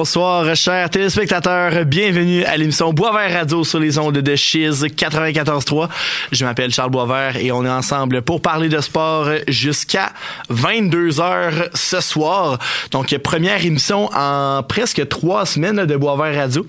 Bonsoir, chers téléspectateurs. Bienvenue à l'émission Boisvert Radio sur les ondes de Chiz 94.3. Je m'appelle Charles Boisvert et on est ensemble pour parler de sport jusqu'à 22 heures ce soir. Donc, première émission en presque trois semaines de Boisvert Radio.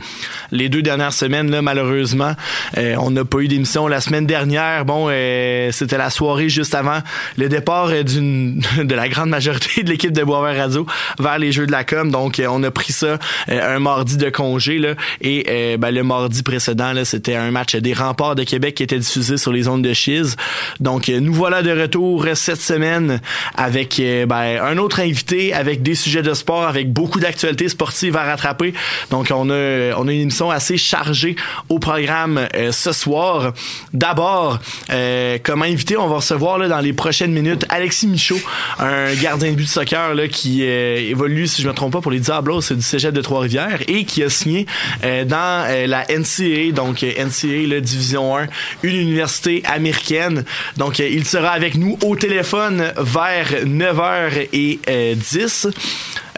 Les deux dernières semaines, là, malheureusement, euh, on n'a pas eu d'émission. La semaine dernière, bon, euh, c'était la soirée juste avant le départ euh, d'une de la grande majorité de l'équipe de Boisvert Radio vers les Jeux de la Com. Donc, on a pris ça un mardi de congé là, et euh, ben, le mardi précédent, c'était un match des Remparts de Québec qui était diffusé sur les ondes de Chiz. Donc, euh, nous voilà de retour cette semaine avec euh, ben, un autre invité, avec des sujets de sport, avec beaucoup d'actualités sportives à rattraper. Donc, on a, on a une émission assez chargée au programme euh, ce soir. D'abord, euh, comme invité, on va recevoir là, dans les prochaines minutes Alexis Michaud, un gardien de but de soccer là, qui euh, évolue, si je me trompe pas, pour les Diablos du Cégep de Trois-Rivières et qui a signé euh, dans euh, la NCAA, donc euh, NCAA, là, Division 1, une université américaine. Donc, il sera avec nous au téléphone vers 9h10.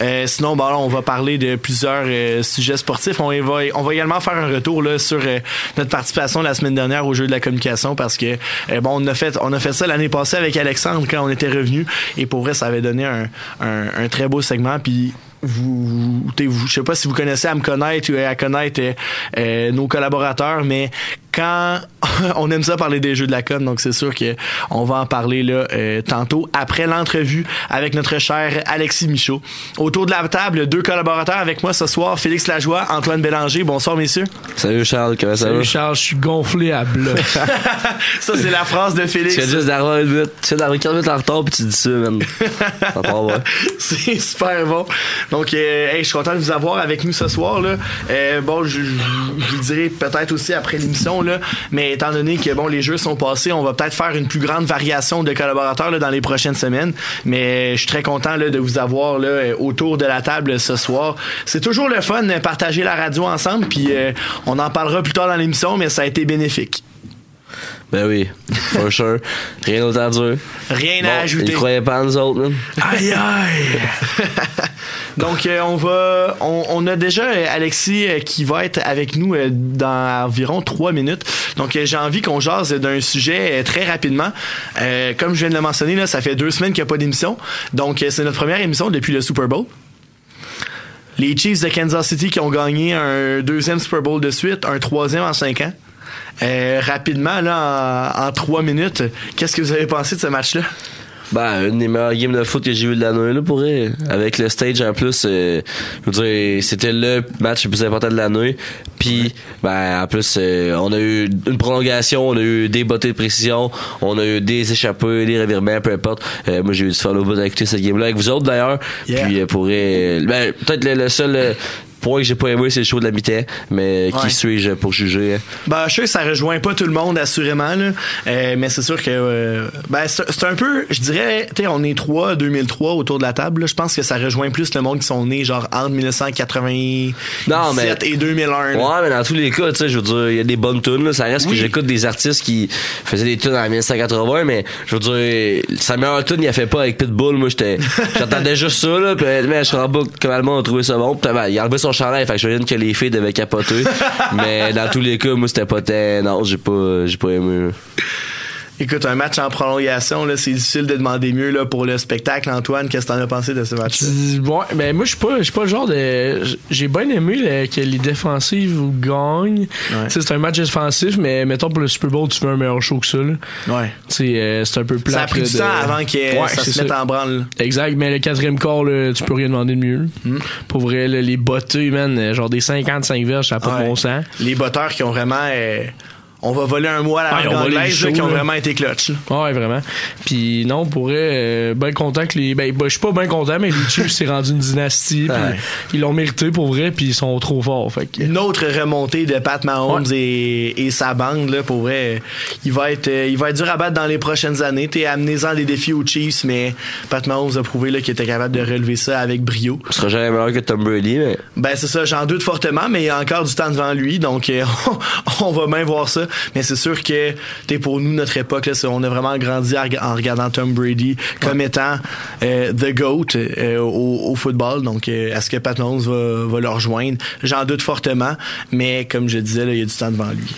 Euh, sinon, là, on va parler de plusieurs sujets sportifs. On va, on va également faire un retour sur notre participation la semaine dernière au jeu de la communication parce que bon, on a fait, on a fait ça l'année passée avec Alexandre quand on était revenu et pour vrai, ça avait donné un, un, un très beau segment. Puis vous, vous, je sais pas si vous connaissez à me connaître ou à connaître euh, euh, nos collaborateurs, mais quand on aime ça parler des jeux de la com, donc c'est sûr que on va en parler là euh, tantôt après l'entrevue avec notre cher Alexis Michaud. Autour de la table, deux collaborateurs avec moi ce soir, Félix Lajoie, Antoine Bélanger. Bonsoir messieurs. Salut Charles, comment ça Salut va? Charles, je suis gonflé à bloc. ça c'est la phrase de Félix. Tu viens juste d'arriver une minute, tu d'arriver 15 minutes en retard puis tu dis ça, ouais. C'est super bon. Donc, euh, hey, je suis content de vous avoir avec nous ce soir. Là. Euh, bon, je, je, je vous dirai peut-être aussi après l'émission, mais étant donné que bon, les jeux sont passés, on va peut-être faire une plus grande variation de collaborateurs là, dans les prochaines semaines. Mais je suis très content de vous avoir là, euh, autour de la table ce soir. C'est toujours le fun de partager la radio ensemble, puis euh, on en parlera plus tard dans l'émission, mais ça a été bénéfique. Ben oui, for sure. Rien d'autre à dire. Rien Bon, à ajouter. Ils croyaient pas en nous autres, man. Aïe aïe! Donc euh, on va on, on a déjà euh, Alexis euh, qui va être avec nous euh, dans environ trois minutes. Donc euh, j'ai envie qu'on jase d'un sujet euh, très rapidement. Euh, comme je viens de le mentionner, là, ça fait deux semaines qu'il n'y a pas d'émission. Donc euh, c'est notre première émission depuis le Super Bowl. Les Chiefs de Kansas City qui ont gagné un deuxième Super Bowl de suite, un troisième en cinq ans. Euh, rapidement, là, en, en trois minutes, qu'est-ce que vous avez pensé de ce match-là? Ben, une des meilleures games de foot que j'ai vu de l'année, là, pour. Avec le stage en plus, euh, je veux dire, c'était le match le plus important de l'année. Puis, ben, en plus, euh, on a eu une prolongation, on a eu des bottées de précision, on a eu des échappées, des revirements, peu importe. Euh, moi, j'ai eu du fun au bout d'écouter cette game-là avec vous autres, d'ailleurs. Yeah. Puis, pour ben, peut-être le, le seul point que j'ai pas aimé, c'est le show de la mi-temps. Mais Ouais. qui suis-je pour juger? hein? Ben, je sais que ça rejoint pas tout le monde, assurément, là. Euh, mais c'est sûr que, euh, ben, c'est un peu, je dirais, tu sais, on est 3, 2003 autour de la table. Je pense que ça rejoint plus le monde qui sont nés, genre, entre 1997 Non, mais- et 2001. là. Ouais, mais dans tous les cas, tu sais, je veux dire, il y a des bonnes tunes, là. Ça reste Oui. que j'écoute des artistes qui faisaient des tunes en 1980, mais je veux dire, sa meilleure tune, il a fait pas avec Pitbull. Moi, j'étais, j'entendais juste ça, là, pis, mais je suis en bas, comment le monde a trouvé ça bon. Ben, il a enlevé son chandail, fait que je me que les filles devaient capoter. mais dans tous les cas, moi, c'était pas tant, non, j'ai pas, j'ai pas aimé. Écoute, un match en prolongation, là, c'est difficile de demander mieux, là, pour le spectacle. Antoine, qu'est-ce que t'en as pensé de ce match-là? ouais, ben moi je suis pas pas le genre de j'ai bien aimé là, que les défensives gagnent. C'est un match défensif mais mettons pour le Super Bowl tu fais un meilleur show que ça là. Ouais. Euh, c'est un peu plat. Ça a pris du temps avant que Ouais, ça se mette ça. en branle. Exact, mais le quatrième là, tu peux rien demander de mieux. Hmm. Pour vrai, là, les bottées, man, genre des 55 verges, ça n'a pas de bon sens. Les botteurs qui ont vraiment, euh, on va voler un mois à la Ouais, langue on les anglaise, là, qui ont là. vraiment été clutch. là. Ouais, vraiment. Puis non, pour vrai, euh, bien content que les. Ben, ben, je suis pas bien content, mais les Chiefs s'est rendu une dynastie. Ouais. Ils l'ont mérité pour vrai, puis ils sont trop forts. Fait que. une autre remontée de Pat Mahomes et, et sa bande là pour vrai il va être euh, il va être dur à battre dans les prochaines années t'es amené-en des défis aux Chiefs mais Pat Mahomes a prouvé là qu'il était capable de relever ça avec brio Ce sera jamais meilleur que Tom Brady, mais ben c'est ça j'en doute fortement mais il y a encore du temps devant lui donc euh, on va bien voir ça Mais c'est sûr que t'es pour nous notre époque là, on a vraiment grandi en regardant Tom Brady comme étant euh, the goat euh, au, football. Donc euh, est-ce que Pat Mahomes va, va le rejoindre? J'en doute fortement, mais comme je disais, il y a du temps devant lui.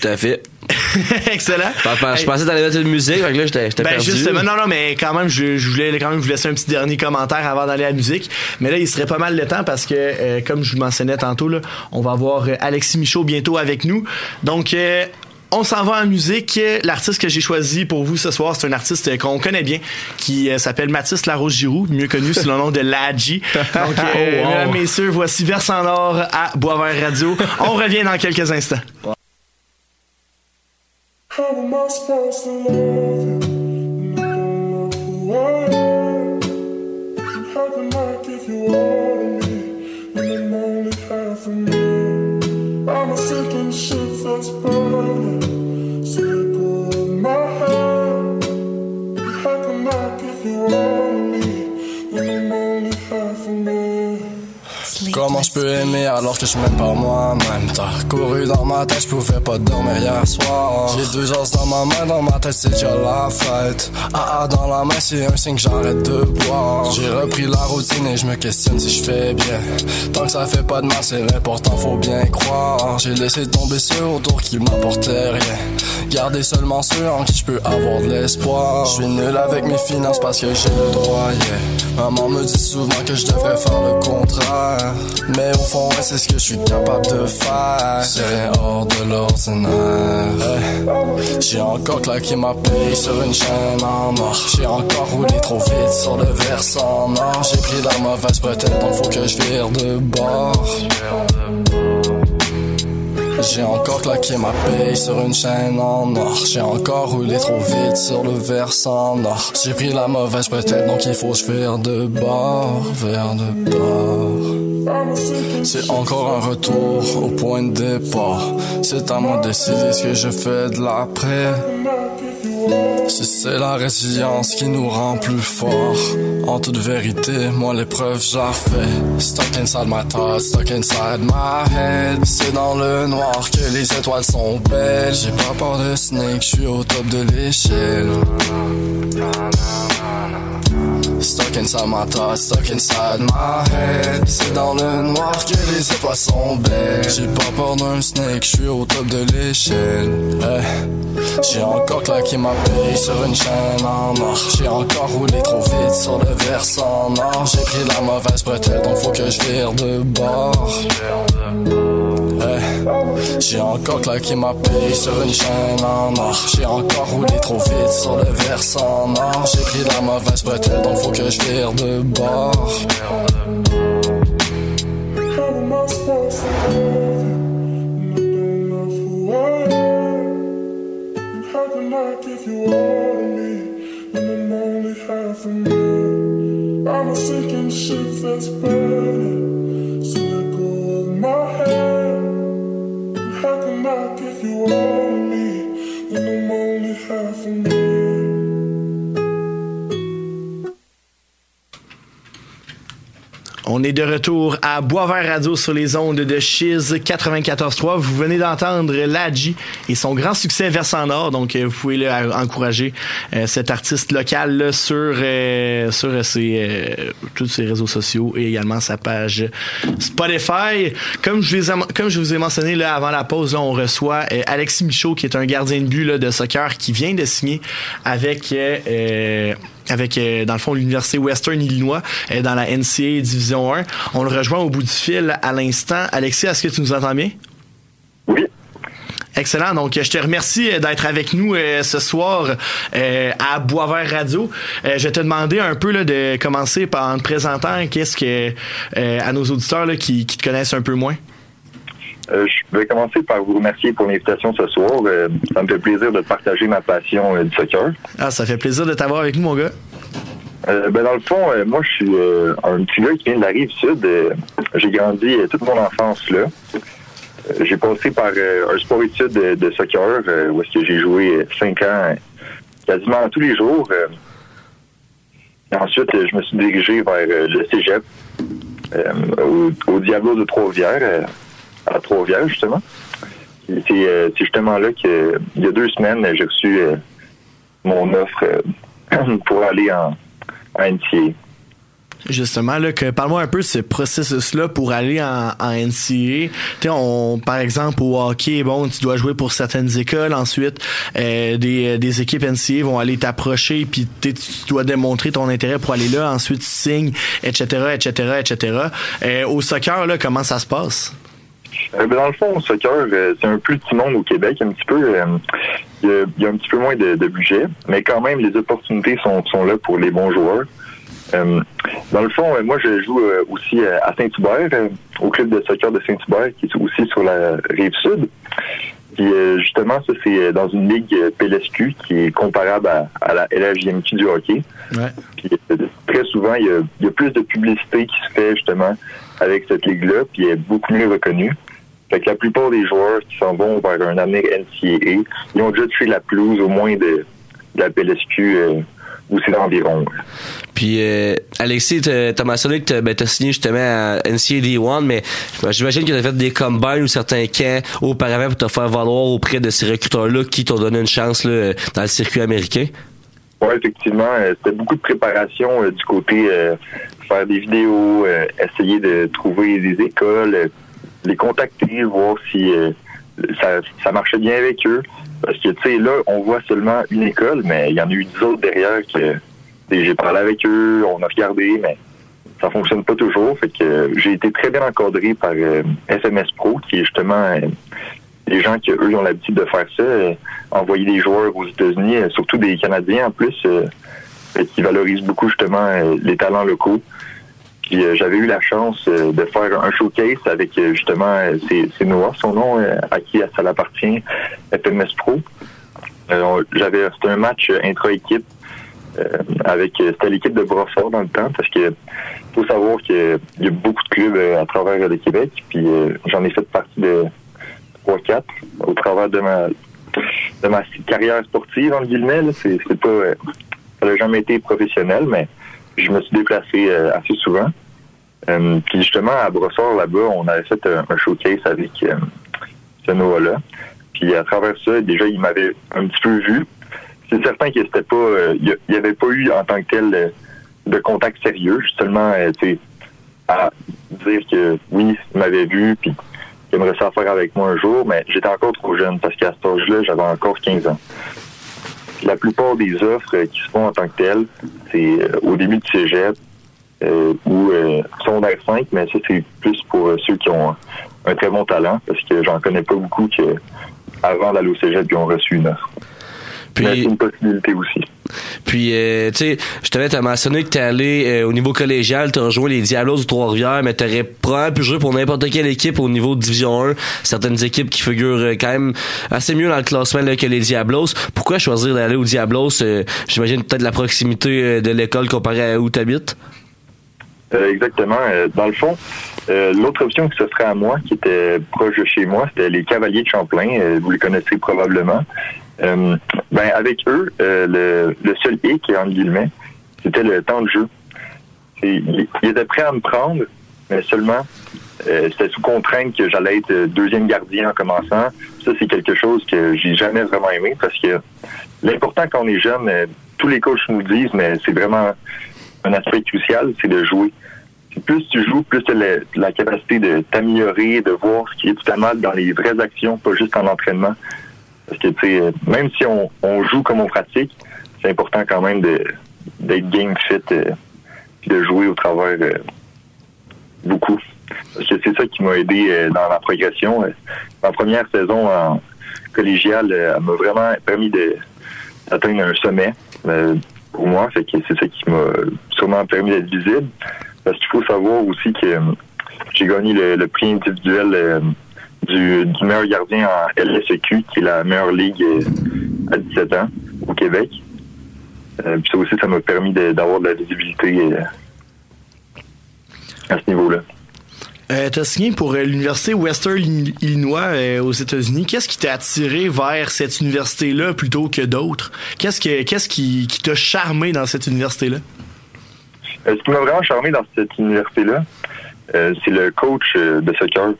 Tout à fait. Excellent. Je pensais d'aller mettre une musique, donc là, j'étais ben, perdu. Justement, non, non, mais quand même, je, voulais quand même vous laisser un petit dernier commentaire avant d'aller à la musique. Mais là, il serait pas mal le temps parce que, euh, comme je vous mentionnais tantôt, là, on va avoir euh, Alexis Michaud bientôt avec nous. Donc, euh, on s'en va en musique. L'artiste que j'ai choisi pour vous ce soir, c'est un artiste qu'on connaît bien, qui s'appelle Mathis Larose-Giroux, mieux connu sous le nom de Ladji. Donc, oh, mesdames, messieurs, voici Versant Nord à Boisvert Radio. On revient dans quelques instants. How am I supposed to love you? And I don't know who I am. Comment je peux aimer alors que je m'aime pas moi-même? T'as couru dans ma tête, je pouvais pas dormir hier soir. J'ai deux os dans ma main, dans ma tête c'est déjà la fête. Ah ah dans la main c'est un signe que j'arrête de boire. J'ai repris la routine et je me questionne si je fais bien. Tant que ça fait pas de mal c'est l'important faut bien croire. J'ai laissé tomber ceux autour qui m'apportaient rien. Garder seulement ceux en qui je peux avoir de l'espoir. Je suis nul avec mes finances parce que j'ai le droit yeah. Maman me dit souvent que je devrais faire le contraire mais au fond, c'est ce que je suis capable de faire. C'est hors de l'ordinaire. J'ai encore claqué ma paye sur une chaîne en or. J'ai encore roulé trop vite sur le versant nord. J'ai pris la mauvaise bretelle, donc faut que je vire de bord. J'ai encore claqué ma paye sur une chaîne en or. J'ai encore roulé trop vite sur le versant nord. J'ai pris la mauvaise bretelle, donc il faut que je vire de bord, vers de bord. C'est encore un retour au point de départ. C'est à moi de décider ce que je fais de l'après. Si c'est la résilience qui nous rend plus forts. En toute vérité, moi l'épreuve j'en fais. Stuck inside my thoughts, stuck inside my head. C'est dans le noir que les étoiles sont belles. J'ai pas peur de snake, je suis au top de l'échelle. Stuck inside my thoughts, stuck inside my head. C'est dans le noir que les étoiles sont belles. J'ai pas peur d'un snake, je suis au top de l'échelle. J'ai encore claqué ma paye sur une chaîne en or. J'ai encore roulé trop vite sur le versant nord. J'ai pris la mauvaise bretelle, donc faut que je vire de bord. J'ai encore claqué ma paye sur une chaîne en or. J'ai encore roulé trop vite sur le versant nord. J'ai pris la mauvaise bretelle, donc faut que je vire de bord. I'm a sinking. Can I give you of me when I'm only half a man? On est de retour à Boisvert Radio sur les ondes de Chiz 94.3. Vous venez d'entendre Ladji et son grand succès Versant Nord. Donc, euh, vous pouvez encourager euh, cet artiste local sur, euh, sur tous ses réseaux sociaux et également sa page Spotify. Comme je, vous ai, comme je vous ai mentionné là, avant la pause, on reçoit Alexis Michaud, qui est un gardien de but là, de soccer qui vient de signer avec avec, euh, dans le fond, l'Université Western Illinois euh, dans la NCA Division 1. On le rejoint au bout du fil à l'instant. Alexis, est-ce que tu nous entends bien? Oui. Excellent. Donc, je te remercie euh, d'être avec nous ce soir à Boisvert Radio. je vais te demander un peu là, de commencer par en te présentant qu'est-ce que à nos auditeurs là, qui, qui, te connaissent un peu moins. Je vais commencer par vous remercier pour l'invitation ce soir. ça me fait plaisir de partager ma passion du soccer. Ah, ça fait plaisir de t'avoir avec nous, mon gars. Euh, ben dans le fond, euh, moi, je suis euh, un petit gars qui vient de la rive sud. j'ai grandi toute mon enfance là. j'ai passé par un sport étude de, soccer où est-ce que j'ai joué cinq ans quasiment tous les jours. et ensuite, je me suis dirigé vers le cégep au, Diablo de Trois-Rivières, à Trois-Rivières, justement. C'est justement là que il y a deux semaines, j'ai reçu mon offre pour aller en, NCA. Justement, là, parle-moi un peu de ce processus-là pour aller en, NCA. Par exemple, au hockey, bon, tu dois jouer pour certaines écoles. Ensuite, euh, des, des équipes NCA vont aller t'approcher, puis tu dois démontrer ton intérêt pour aller là. Ensuite, tu signes, etc., etc., etc. au soccer, là, comment ça se passe? Euh, dans le fond, au soccer, euh, c'est un plus petit monde au Québec, un petit peu. Il y, a, un petit peu moins de, de, budget, mais quand même, les opportunités sont, sont là pour les bons joueurs. Euh, dans le fond, euh, moi, je joue euh, aussi à Saint-Hubert, au club de soccer de Saint-Hubert, qui est aussi sur la rive sud. Puis justement, ça, c'est dans une ligue PLSQ qui est comparable à, la LHJMQ du hockey. Ouais. Puis très souvent, il y, a, plus de publicité qui se fait justement avec cette ligue-là, puis elle est beaucoup mieux reconnue. Fait que la plupart des joueurs qui s'en vont vers un avenir NCAA, ils ont déjà tué la pelouse au moins de, la PLSQ ou c'est environ. Puis euh, Alexis, t'as mentionné que ben, t'as signé justement à NCAA One, mais j'imagine que t'as fait des combines ou certains camps auparavant pour te faire valoir auprès de ces recruteurs-là qui t'ont donné une chance là, dans le circuit américain. Oui, effectivement. Euh, c'était beaucoup de préparation euh, du côté faire des vidéos, essayer de trouver des écoles, les contacter, voir si ça, ça marchait bien avec eux. Parce que, tu sais, là, on voit seulement une école, mais il y en a eu dix autres derrière que j'ai parlé avec eux, on a regardé, mais ça fonctionne pas toujours. Fait que j'ai été très bien encadré par SMS euh, Pro, qui est justement euh, les gens qui, eux, ont l'habitude de faire ça, euh, envoyer des joueurs aux États-Unis, surtout des Canadiens en plus, qui valorisent beaucoup justement les talents locaux. Puis j'avais eu la chance de faire un showcase avec justement c'est Noah, son nom, à qui ça l'appartient, FMS Pro. j'avais c'était un match intra-équipe euh, avec c'était l'équipe de Brossard dans le temps parce que faut savoir qu'il y a beaucoup de clubs euh, à travers le Québec puis euh, j'en ai fait partie de 3 4 au travers de ma de ma carrière sportive en guillemets c'est pas ça n'a jamais été professionnel mais je me suis déplacé assez souvent. Puis justement à Brossard là-bas on avait fait un, showcase avec ce Noah là puis à travers ça déjà il m'avait un petit peu vu. C'est certain qu'il euh, n'y avait pas eu en tant que tel euh, de contact sérieux, seulement, euh, à dire que oui, il m'avait vu, puis qu'il aimerait ça faire avec moi un jour, mais j'étais encore trop jeune parce qu'à cet âge-là, j'avais encore 15 ans. La plupart des offres qui se font en tant que telles, c'est au début du cégep ou secondaire 5, mais ça, c'est plus pour ceux qui ont un très bon talent, parce que j'en connais pas beaucoup qui, avant d'aller au cégep, ils ont reçu une offre. Puis, c'est une possibilité aussi. Puis, euh, tu sais, je t'avais mentionné que t'es allé euh, au niveau collégial, t'as rejoint les Diablos de Trois-Rivières, mais t'aurais probablement pu jouer pour n'importe quelle équipe au niveau de Division 1. Certaines équipes qui figurent euh, quand même assez mieux dans le classement que les Diablos. Pourquoi choisir d'aller aux Diablos? J'imagine peut-être la proximité de l'école comparée à où t'habites? exactement. dans le fond, l'autre option que ce serait à moi, qui était proche de chez moi, c'était les Cavaliers de Champlain. vous les connaissez probablement. Euh, ben avec eux, euh, le, seul hic, en guillemets, c'était le temps de jeu. Ils étaient prêts à me prendre, mais seulement euh, c'était sous contrainte que j'allais être deuxième gardien en commençant. Ça, c'est quelque chose que j'ai jamais vraiment aimé parce que l'important quand on est jeune, tous les coachs nous disent, mais c'est vraiment un aspect crucial, c'est de jouer. Plus tu joues, plus tu as la, la capacité de t'améliorer, de voir ce qui est tout à mal dans les vraies actions, pas juste en entraînement. Parce que, tu sais, même si on, joue comme on pratique, c'est important quand même d'être game fit et euh, de jouer au travers euh, beaucoup. Parce que c'est ça qui m'a aidé euh, dans ma progression. Ma première saison en collégiale m'a vraiment permis d'atteindre un sommet pour moi. Que c'est ça qui m'a sûrement permis d'être visible. Parce qu'il faut savoir aussi que j'ai gagné le prix individuel du, meilleur gardien en LSEQ, qui est la meilleure ligue euh, à 17 ans au Québec. Euh, puis ça aussi, ça m'a permis d'avoir de, la visibilité euh, à ce niveau-là. Euh, tu as signé pour l'université Western Illinois aux États-Unis. Qu'est-ce qui t'a attiré vers cette université-là plutôt que d'autres? Qu'est-ce, que, qu'est-ce qui, qui t'a charmé dans cette université-là? ce qui m'a vraiment charmé dans cette université-là, c'est le coach de soccer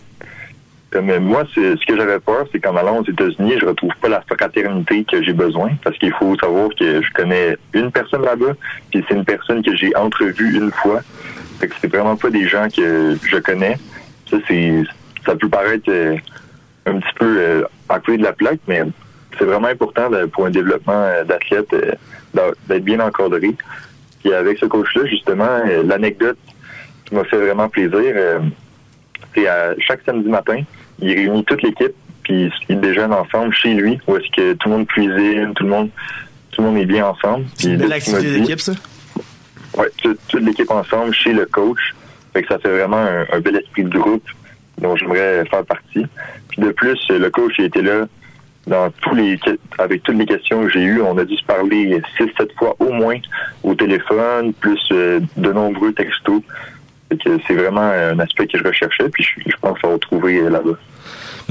Comme moi, c'est ce que j'avais peur, c'est qu'en allant aux États-Unis, je retrouve pas la fraternité que j'ai besoin, parce qu'il faut savoir que je connais une personne là-bas, puis c'est une personne que j'ai entrevue une fois. Fait que c'est vraiment pas des gens que je connais. Ça, c'est ça peut paraître euh, un petit peu euh, à côté de la plaque, mais c'est vraiment important pour un développement euh, d'athlète euh, d'être bien encadré. Puis avec ce coach-là, justement, l'anecdote qui m'a fait vraiment plaisir, c'est à chaque samedi matin, il réunit toute l'équipe, puis ils déjeunent ensemble chez lui, où est-ce que tout le monde cuisine, tout le monde, tout le monde est bien ensemble. C'est une belle activité d'équipe, ça? Oui, toute, l'équipe ensemble chez le coach. Fait que ça fait vraiment un bel esprit de groupe dont j'aimerais faire partie. Puis de plus, le coach était là dans tous les avec toutes les questions que j'ai eues. On a dû se parler six, sept fois au moins au téléphone, plus euh, de nombreux textos. C'est vraiment un aspect que je recherchais, puis je, je pense va retrouver là-bas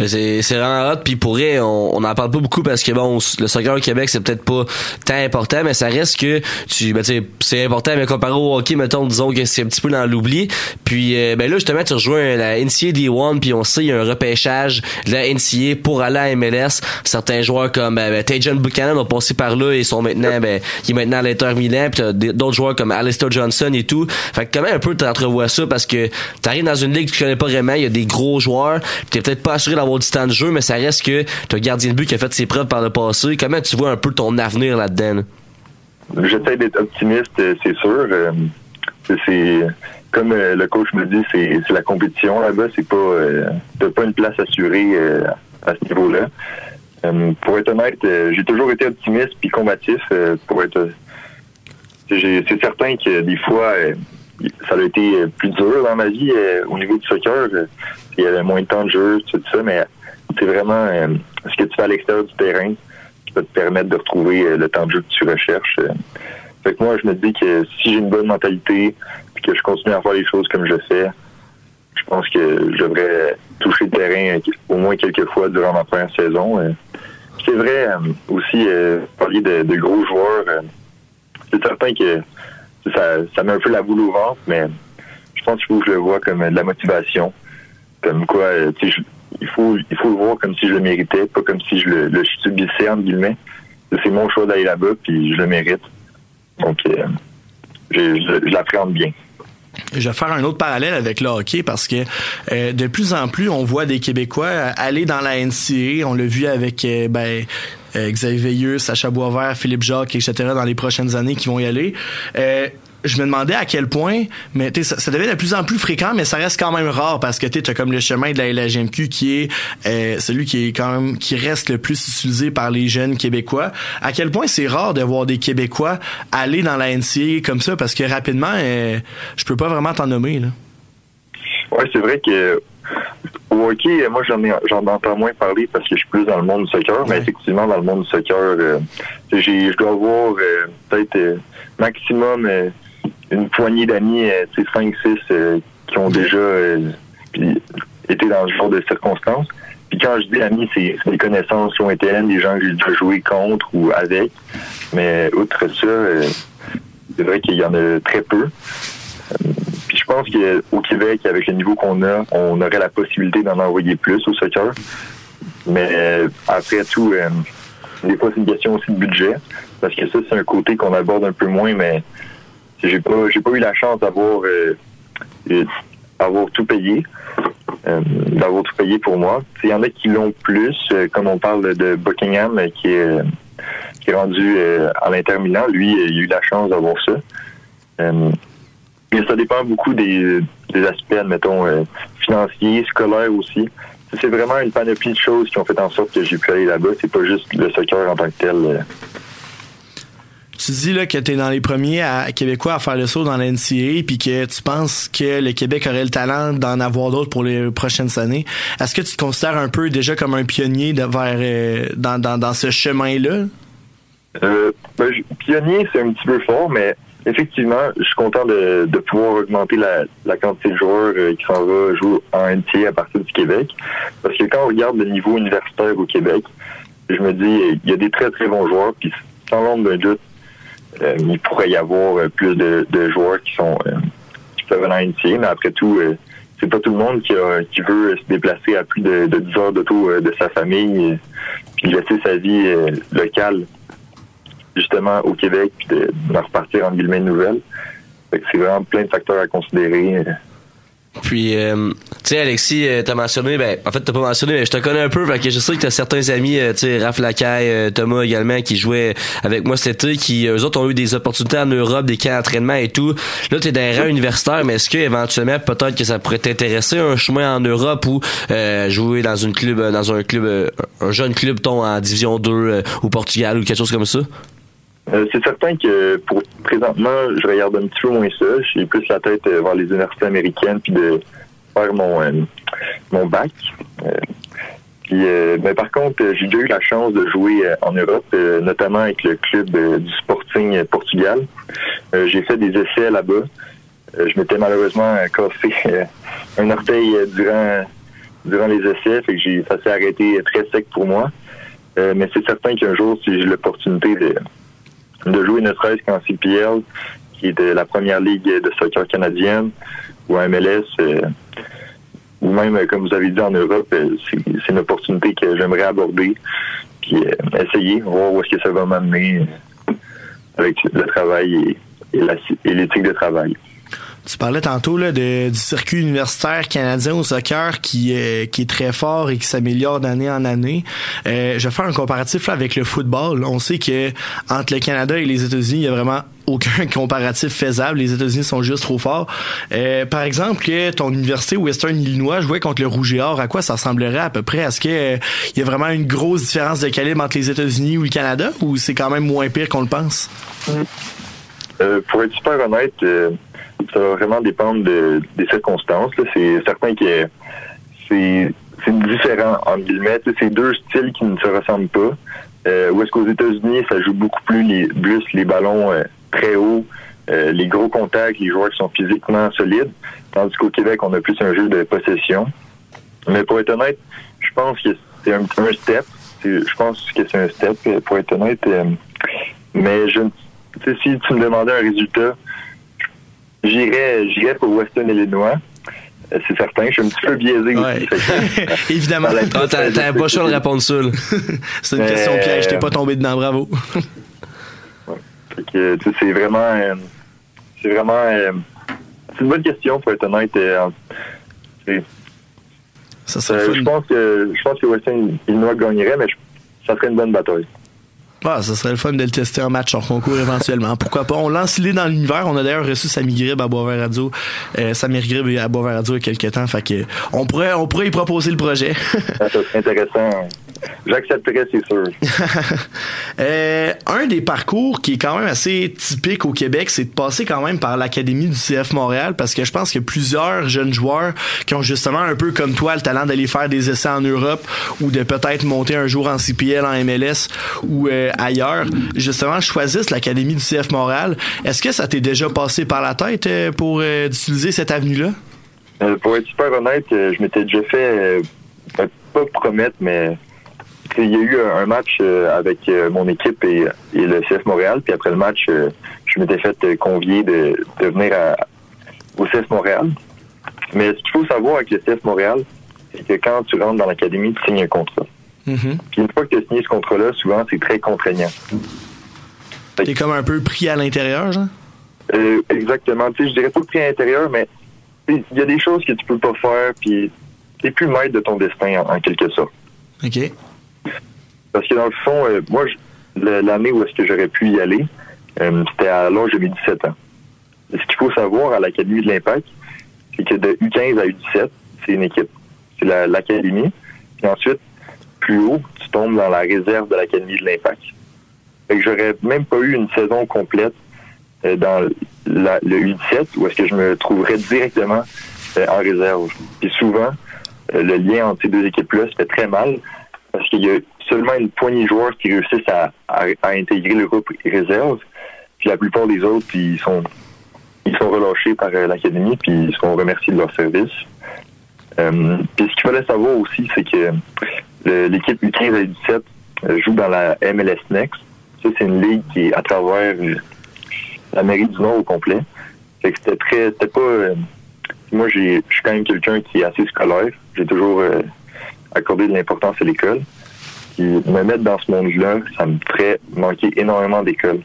c'est c'est vraiment hot. Puis pour on on en parle pas beaucoup parce que bon le soccer au Québec c'est peut-être pas tant important mais ça reste que tu ben, c'est important mais comparé au hockey mettons disons que c'est un petit peu dans l'oubli. Puis euh, ben là justement tu rejoins la NCAA D1 puis on sait il y a un repêchage de la NCAA pour aller à MLS certains joueurs comme ben, ben Tajan Buchanan ont passé par là et sont maintenant ben il est maintenant à l'Inter Milan puis d'autres joueurs comme Alistair Johnson et tout. Fait que même un peu tu entrevois ça? Parce que t'arrives dans une ligue que tu connais pas vraiment il y a des gros joueurs t'es peut-être pas assuré d'avoir du temps de jeu, mais ça reste que tu as un gardien de but qui a fait ses preuves par le passé. Comment tu vois un peu ton avenir là-dedans? J'essaie d'être optimiste, euh, c'est sûr. Euh, c'est comme euh, le coach me dit, c'est la compétition là-bas. C'est pas pas une place assurée à ce niveau-là. pour être honnête, j'ai toujours été optimiste puis combatif. pour être, c'est certain que des fois, ça a été plus dur dans ma vie au niveau du soccer. Il y avait moins de temps de jeu, tout ça, mais c'est vraiment euh, ce que tu fais à l'extérieur du terrain qui va te permettre de retrouver euh, le temps de jeu que tu recherches. Euh. Fait que moi, je me dis que si j'ai une bonne mentalité et que je continue à faire les choses comme je fais, je pense que je devrais toucher le terrain au moins quelques fois durant ma première saison. C'est vrai aussi, parler de, de, gros joueurs, c'est certain que ça, ça met un peu la boule au ventre, mais je pense que je le vois comme de la motivation. Comme quoi, sais, il faut, il faut le voir comme si je le méritais, pas comme si je le, le subissais, entre guillemets. C'est mon choix d'aller là-bas, puis je le mérite. Donc, euh, je, je, l'appréhende bien. Je vais faire un autre parallèle avec le hockey parce que euh, de plus en plus, on voit des Québécois aller dans la NCA. On l'a vu avec euh, ben, Xavier Veilleux, Sacha Boisvert, Philippe Jacques, etc. dans les prochaines années qui vont y aller je me demandais à quel point, mais ça, ça, devient de plus en plus fréquent, mais ça reste quand même rare parce que tu as comme le chemin de la LGMQ qui est euh, celui qui est quand même qui reste le plus utilisé par les jeunes québécois. À quel point c'est rare de voir des Québécois aller dans la NCA comme ça parce que rapidement, euh, je peux pas vraiment t'en nommer là. Ouais, c'est vrai que au hockey, moi j'en j'en entends moins parler parce que je suis plus dans le monde du soccer, mais effectivement dans le monde du soccer, euh, je dois avoir euh, peut-être maximum une poignée d'amis, c'est 5-6 euh, qui ont déjà euh, été dans ce genre de circonstances. Puis quand je dis amis, c'est des connaissances qui ont été des gens que j'ai déjà joué contre ou avec. Mais outre ça, euh, c'est vrai qu'il y en a très peu. Puis je pense qu'au Québec, avec le niveau qu'on a, on aurait la possibilité d'en envoyer plus au soccer. Mais après tout, des fois c'est une question aussi de budget. Parce que ça, c'est un côté qu'on aborde un peu moins, mais j'ai pas j'ai pas eu la chance d'avoir euh, avoir tout payé. Euh, d'avoir tout payé pour moi. Il y en a qui l'ont plus, euh, comme on parle de Buckingham qui est qui est rendu à l'interminant. Lui, il a eu la chance d'avoir ça. mais ça dépend beaucoup des, des aspects, admettons, financiers, scolaires aussi. C'est vraiment une panoplie de choses qui ont fait en sorte que j'ai pu aller là-bas. C'est pas juste le soccer en tant que tel. Tu dis là, que tu es dans les premiers à, Québécois à faire le saut dans l'NCA puis que tu penses que le Québec aurait le talent d'en avoir d'autres pour les prochaines années. Est-ce que tu te considères un peu déjà comme un pionnier vers, euh, dans, dans, ce chemin-là? Euh, ben, pionnier, c'est un petit peu fort, mais effectivement, je suis content de, pouvoir augmenter la, la quantité de joueurs euh, qui s'en va jouer en NCA à partir du Québec. Parce que quand on regarde le niveau universitaire au Québec, je me dis, il y a des très très bons joueurs, puis sans l'ombre d'un doute, il pourrait y avoir euh, plus de, joueurs qui sont euh, qui peuvent aller initier, mais après tout, c'est pas tout le monde qui, qui veut se déplacer à plus de, de 10 heures d'auto de sa famille puis laisser sa vie locale justement au Québec puis de, de repartir en guillemets nouvelle. C'est vraiment plein de facteurs à considérer. Puis, euh, tu sais, Alexis, euh, t'as mentionné, ben, en fait, t'as pas mentionné, mais je te connais un peu, fait que je sais que t'as certains amis, euh, tu sais, Raph Lacaille, Thomas également, qui jouaient avec moi cet été, qui, eux autres, ont eu des opportunités en Europe, des camps d'entraînement et tout. Là, t'es dans un rang universitaire, mais est-ce que, éventuellement, peut-être que ça pourrait t'intéresser un chemin en Europe ou jouer dans une club, dans un club, un jeune club, ton, en Division 2 au Portugal ou quelque chose comme ça? Euh, c'est certain que pour présentement, je regarde un petit peu moins ça. J'ai plus la tête euh, vers les universités américaines puis de faire mon euh, mon bac. puis, ben, par contre, j'ai déjà eu la chance de jouer en Europe, notamment avec le club du Sporting Portugal. j'ai fait des essais là-bas. je m'étais malheureusement cassé un orteil durant durant les essais, fait que j'ai ça s'est arrêté très sec pour moi. mais c'est certain qu'un jour, si j'ai l'opportunité de de jouer ne serait-ce qu'en CPL, qui est de la première ligue de soccer canadienne, ou MLS, euh, ou même, comme vous avez dit, en Europe, euh, c'est une opportunité que j'aimerais aborder, puis euh, essayer, voir où est-ce que ça va m'amener avec le travail et, et l'éthique de travail. Tu parlais tantôt là, de, du circuit universitaire canadien au soccer qui, qui est très fort et qui s'améliore d'année en année. Euh, je vais faire un comparatif là, avec le football. On sait que entre le Canada et les États-Unis, il y a vraiment aucun comparatif faisable. Les États-Unis sont juste trop forts. Euh, par exemple, que ton université Western Illinois jouait contre le Rouge et Or, à quoi ça ressemblerait à peu près? Est-ce qu'il euh, y a vraiment une grosse différence de calibre entre les États-Unis ou le Canada ou c'est quand même moins pire qu'on le pense? Euh, pour être super honnête, euh, ça va vraiment dépendre des circonstances. C'est certain que c'est différent, en guillemets. C'est deux styles qui ne se ressemblent pas. Euh, où est-ce qu'aux États-Unis, ça joue beaucoup plus les, plus les ballons euh, très hauts, euh, les gros contacts, les joueurs qui sont physiquement solides. Tandis qu'au Québec, on a plus un jeu de possession. Mais pour être honnête, je pense que c'est un, un, step. Je pense que c'est un step, pour être honnête. mais je, si tu me demandais un résultat, J'irais, j'irais pour Western Illinois. Euh, c'est certain, je suis un petit peu biaisé aussi. Évidemment. Ah, t'as pas choix de répondre seul. c'est une question piège, t'es pas tombé dedans, bravo. ouais. c'est vraiment, euh, c'est vraiment, euh, c'est une bonne question pour être honnête. ça je pense que, je pense que Western Illinois gagnerait, mais ça serait une bonne bataille. Ah, ça serait le fun de le tester en match en concours éventuellement. Pourquoi pas? On lance l'idée dans l'univers. On a d'ailleurs reçu Samy Grib à Boisvert Radio. Euh, Samir Grib à Boisvert Radio il y a quelques temps. Fait que on pourrait, on pourrait y proposer le projet. ça serait intéressant. J'accepterais, c'est sûr. euh, un des parcours qui est quand même assez typique au Québec, c'est de passer quand même par l'Académie du CF Montréal parce que je pense qu'il y a plusieurs jeunes joueurs qui ont justement un peu comme toi le talent d'aller faire des essais en Europe ou de peut-être monter un jour en CPL, en MLS ou euh, ailleurs, justement, choisissent l'Académie du CF Montréal. Est-ce que ça t'est déjà passé par la tête euh, pour euh, utiliser cette avenue-là? pour être super honnête, je m'étais déjà fait, pas promettre, mais il y a eu un match avec mon équipe et, le CF Montréal. Puis après le match, je m'étais fait convier de, venir au CF Montréal. Mais ce qu'il faut savoir avec le CF Montréal, c'est que quand tu rentres dans l'académie, tu signes un contrat. Mm-hmm. Puis une fois que tu as signé ce contrat-là, souvent, c'est très contraignant. T'es comme un peu pris à l'intérieur, genre? Euh, exactement. Tu sais, je dirais pas pris à l'intérieur, mais il y a des choses que tu peux pas faire, puis t'es plus maître de ton destin, en, quelque sorte. OK. Parce que dans le fond, euh, moi, l'année où est-ce que j'aurais pu y aller, euh, c'était à l'âge de mes 17 ans. ce qu'il faut savoir à l'Académie de l'Impact, c'est que de U15 à U17, c'est une équipe. C'est l'Académie. puis ensuite, haut, tu tombes dans la réserve de l'Académie de l'Impact. Fait que j'aurais même pas eu une saison complète euh, dans le U17 où est-ce que je me trouverais directement euh, en réserve. Et souvent, euh, le lien entre ces deux équipes-là se fait très mal parce qu'il y a seulement une poignée de joueurs qui réussissent à, intégrer le groupe réserve. Puis la plupart des autres, ils sont ils sont relâchés par l'académie puis ils sont remerciés de leur service. puis ce qu'il fallait savoir aussi, c'est que l'équipe U15 à 17 joue dans la MLS Next. Ça, c'est une ligue qui est à travers euh, l'Amérique du Nord au complet. c'était très, c'était pas, euh, moi, je suis quand même quelqu'un qui est assez scolaire. J'ai toujours euh, accordé de l'importance à l'école. Puis me mettre dans ce monde-là, ça me ferait manquer énormément d'école.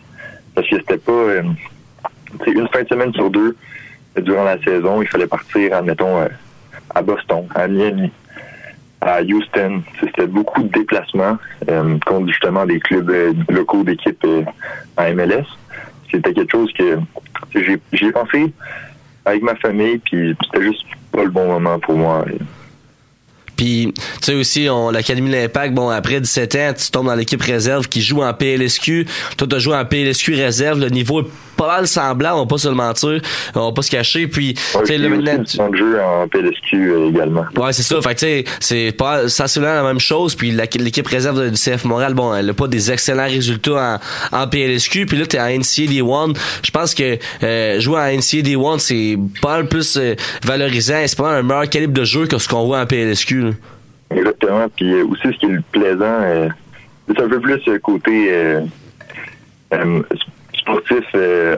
Parce que c'était pas euh, une fin de semaine sur deux durant la saison, il fallait partir, admettons, euh, à Boston, à Miami, à Houston. C'était beaucoup de déplacements euh, contre justement des clubs euh, locaux d'équipes euh, en MLS. C'était quelque chose que j'ai pensé avec ma famille, puis c'était juste pas le bon moment pour moi. Puis, tu sais aussi, l'Académie de l'Impact, bon, après 17 ans, tu tombes dans l'équipe réserve qui joue en PLSQ. Toi, tu as joué en PLSQ réserve. Le niveau est pas mal semblant, on va pas se le mentir. On va pas se cacher. Puis, Ouais, tu maintenant, de jeu en PLSQ euh, également. Ouais, c'est ça. Fait tu sais, c'est pas sensiblement la même chose. Puis l'équipe réserve du CF Montréal, bon, elle a pas des excellents résultats en, en PLSQ. Puis là, t'es en NCAA One. Je pense que euh, jouer en NCAA One, c'est pas mal plus euh, valorisant. C'est pas un meilleur calibre de jeu que ce qu'on voit en PLSQ. là. Exactement. Puis euh, aussi, ce qui est le plaisant, c'est un peu plus le côté sportif. euh,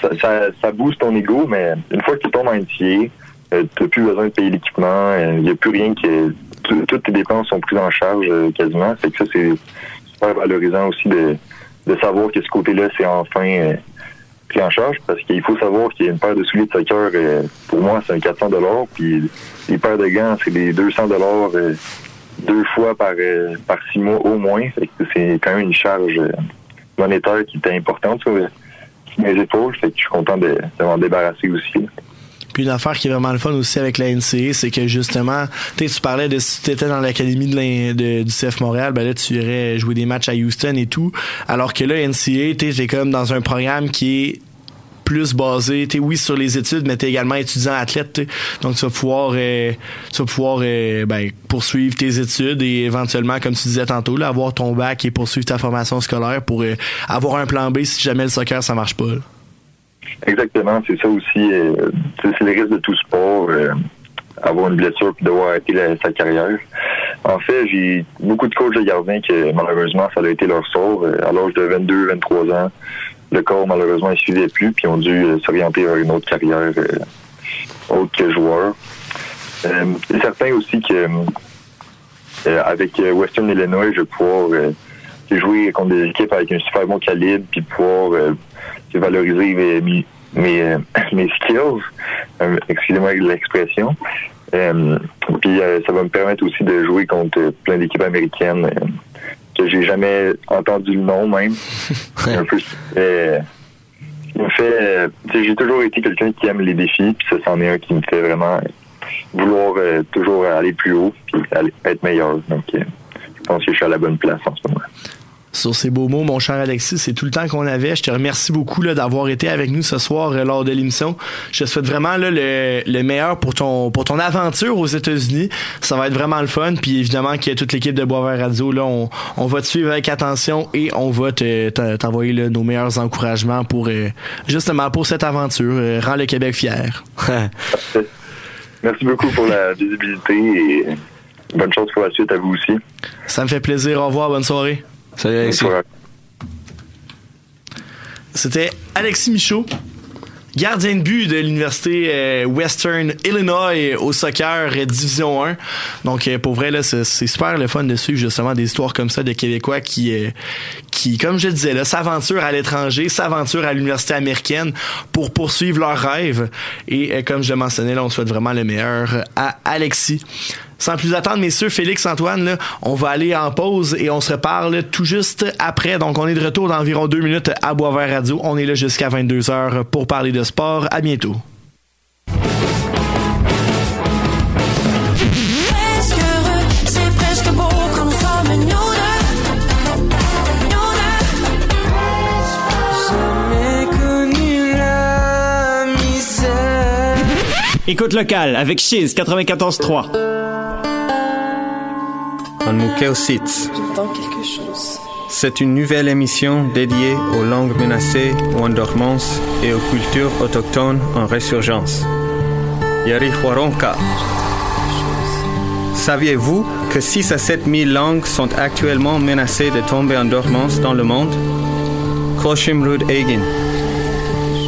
ça, ça, ça booste ton ego, mais une fois que tu tombes en euh, tu n'as plus besoin de payer l'équipement. Il n'y a plus rien que... tout- toutes tes dépenses sont prises en charge euh, quasiment. Que ça, c'est super valorisant aussi de, savoir que ce côté-là, c'est enfin euh, pris en charge parce qu'il faut savoir qu'il y a une paire de souliers de soccer, euh, pour moi, c'est un 400 puis les paires de gants, c'est des 200 euh, deux fois par, euh, par six mois au moins. C'est quand même une charge euh, monétaire qui était importante sur, mes épaules. Fait que je suis content de, m'en débarrasser aussi. Puis une affaire qui est vraiment le fun aussi avec la NCA, c'est que justement, tu parlais de si tu étais dans l'académie de- du CF Montréal, ben là tu irais jouer des matchs à Houston et tout, alors que là NCA, tu es comme dans un programme qui est plus basé, tu oui sur les études, mais t'es également étudiant athlète, t'sais. donc tu vas pouvoir, euh, tu vas pouvoir euh, ben, poursuivre tes études et éventuellement, comme tu disais tantôt, là, avoir ton bac et poursuivre ta formation scolaire pour euh, avoir un plan B si jamais le soccer ça marche pas. là. Exactement, c'est ça aussi. euh, c'est le risque de tout sport, avoir une blessure puis devoir arrêter sa carrière. En fait, j'ai beaucoup de coachs de gardiens que malheureusement, ça a été leur sort. À l'âge de 22, 23 ans, le corps, malheureusement, ne suivait plus puis ont dû euh, s'orienter vers une autre carrière euh, autre que joueur. Euh, c'est certain aussi que avec Western Illinois, je vais pouvoir jouer contre des équipes avec un super bon calibre puis pouvoir valoriser mes, mes, mes, skills, excusez-moi l'expression. Puis ça va me permettre aussi de jouer contre plein d'équipes américaines que j'ai jamais entendu le nom même. un peu, euh, me fait, euh, j'ai toujours été quelqu'un qui aime les défis, puis ça c'en est un qui me fait vraiment vouloir euh, toujours aller plus haut, puis aller- être meilleur. Donc, je pense que je suis à la bonne place en ce moment. Sur ces beaux mots, mon cher Alexis. C'est tout le temps qu'on avait. Je te remercie beaucoup d'avoir été avec nous ce soir euh, lors de l'émission. Je te souhaite vraiment là, le, le meilleur pour ton pour ton aventure aux États-Unis. Ça va être vraiment le fun. Puis évidemment que toute l'équipe de Boisvert Radio, là, on, on va te suivre avec attention et on va te- te- t'envoyer nos meilleurs encouragements pour euh, justement pour cette aventure. Euh, rends le Québec fier. Merci beaucoup pour la visibilité et bonne chance pour la suite à vous aussi. Ça me fait plaisir. Au revoir. Bonne soirée. Salut Alexis. C'était Alexis Michaud, gardien de but de l'université euh, Western Illinois euh, au soccer euh, Division 1. Donc pour vrai là, c'est super le fun de suivre justement des histoires comme ça de Québécois qui qui comme je disais là, s'aventurent à l'étranger, s'aventurent à l'université américaine pour poursuivre leurs rêves et comme je le mentionnais là, on souhaite vraiment le meilleur à Alexis. Sans plus attendre, messieurs, Félix, Antoine, là, on va aller en pause et on se reparle tout juste après. Donc, on est de retour dans environ deux minutes à Boisvert Radio. On est là jusqu'à 22h pour parler de sport. À bientôt. Écoute locale avec Cheese 94.3. On Mukelsitz. J'entends quelque chose. C'est une nouvelle émission dédiée aux langues menacées ou en dormance et aux cultures autochtones en résurgence. Yari Huaronka. Saviez-vous que 6 à 7 000 langues sont actuellement menacées de tomber en dormance dans le monde? Koshimrud Egin.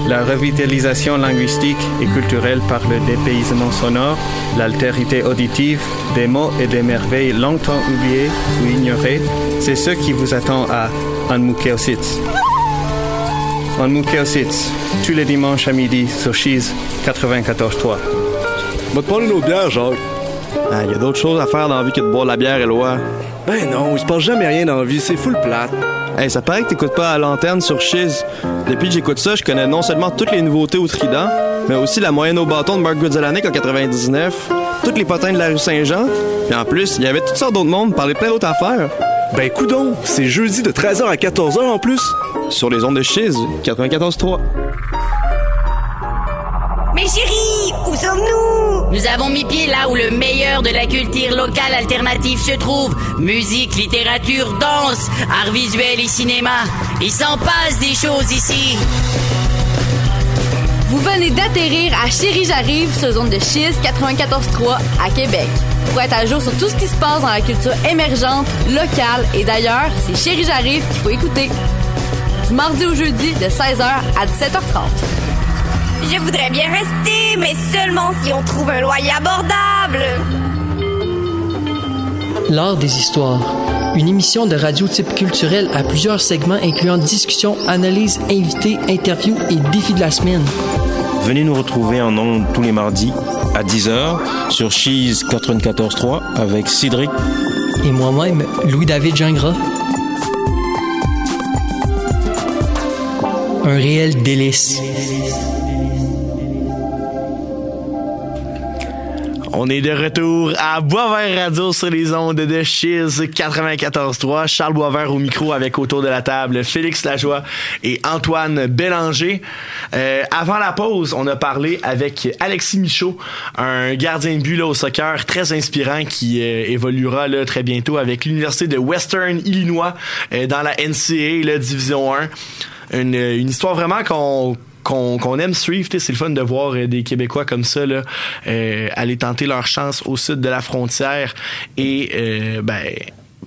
La revitalisation linguistique et culturelle par le dépaysement sonore, l'altérité auditive, des mots et des merveilles longtemps oubliés ou ignorés, c'est ce qui vous attend à Anmukeositz. Anmukeositz, tous les dimanches à midi sur Cheese 94.3. Va te prendre une autre bière, Jacques. Ah, y a d'autres choses à faire dans la vie que de boire de la bière, Éloi. Ben non, il se passe jamais rien dans la vie, c'est full plate. Hey, ça paraît que t'écoutes pas à l'antenne sur Chiz? Depuis que j'écoute ça, je connais non seulement toutes les nouveautés au Trident, mais aussi la moyenne au bâton de Mark Goodzelanek en 99, toutes les potins de la rue Saint-Jean, puis en plus, il y avait toutes sortes d'autres mondes, parler plein d'autres affaires. Ben coudon, c'est jeudi de 13h à 14h en plus. Sur les ondes de Chiz, 94.3. Mais chérie, Nous avons mis pied là où le meilleur de la culture locale alternative se trouve. Musique, littérature, danse, art visuel et cinéma. Il s'en passe des choses ici. Vous venez d'atterrir à Chérie J'arrive sur zone de Chiz 94.3 à Québec. Pour être à jour sur tout ce qui se passe dans la culture émergente, locale et d'ailleurs, c'est Chérie J'arrive qu'il faut écouter. Du mardi au jeudi de 16h à 17h30. Je voudrais bien rester, mais seulement si on trouve un loyer abordable. L'art des histoires. Une émission de radio type culturel à plusieurs segments incluant discussions, analyses, invités, interviews et défis de la semaine. Venez nous retrouver en ondes tous les mardis à 10h sur Cheese 94.3 avec Cédric Et moi-même, Louis-David Gingras. Un réel délice. On est de retour à Boisvert Radio sur les ondes de Chiz 94.3. Charles Boisvert au micro avec autour de la table Félix Lajoie et Antoine Bélanger. Euh, avant la pause, on a parlé avec Alexis Michaud, un gardien de but là, au soccer très inspirant qui euh, évoluera là, très bientôt avec l'Université de Western Illinois euh, dans la NCAA, la Division 1. Une, une histoire vraiment qu'on qu'on qu'on aime suivre. C'est le fun de voir euh, des Québécois comme ça là, euh, aller tenter leur chance au sud de la frontière et euh, ben,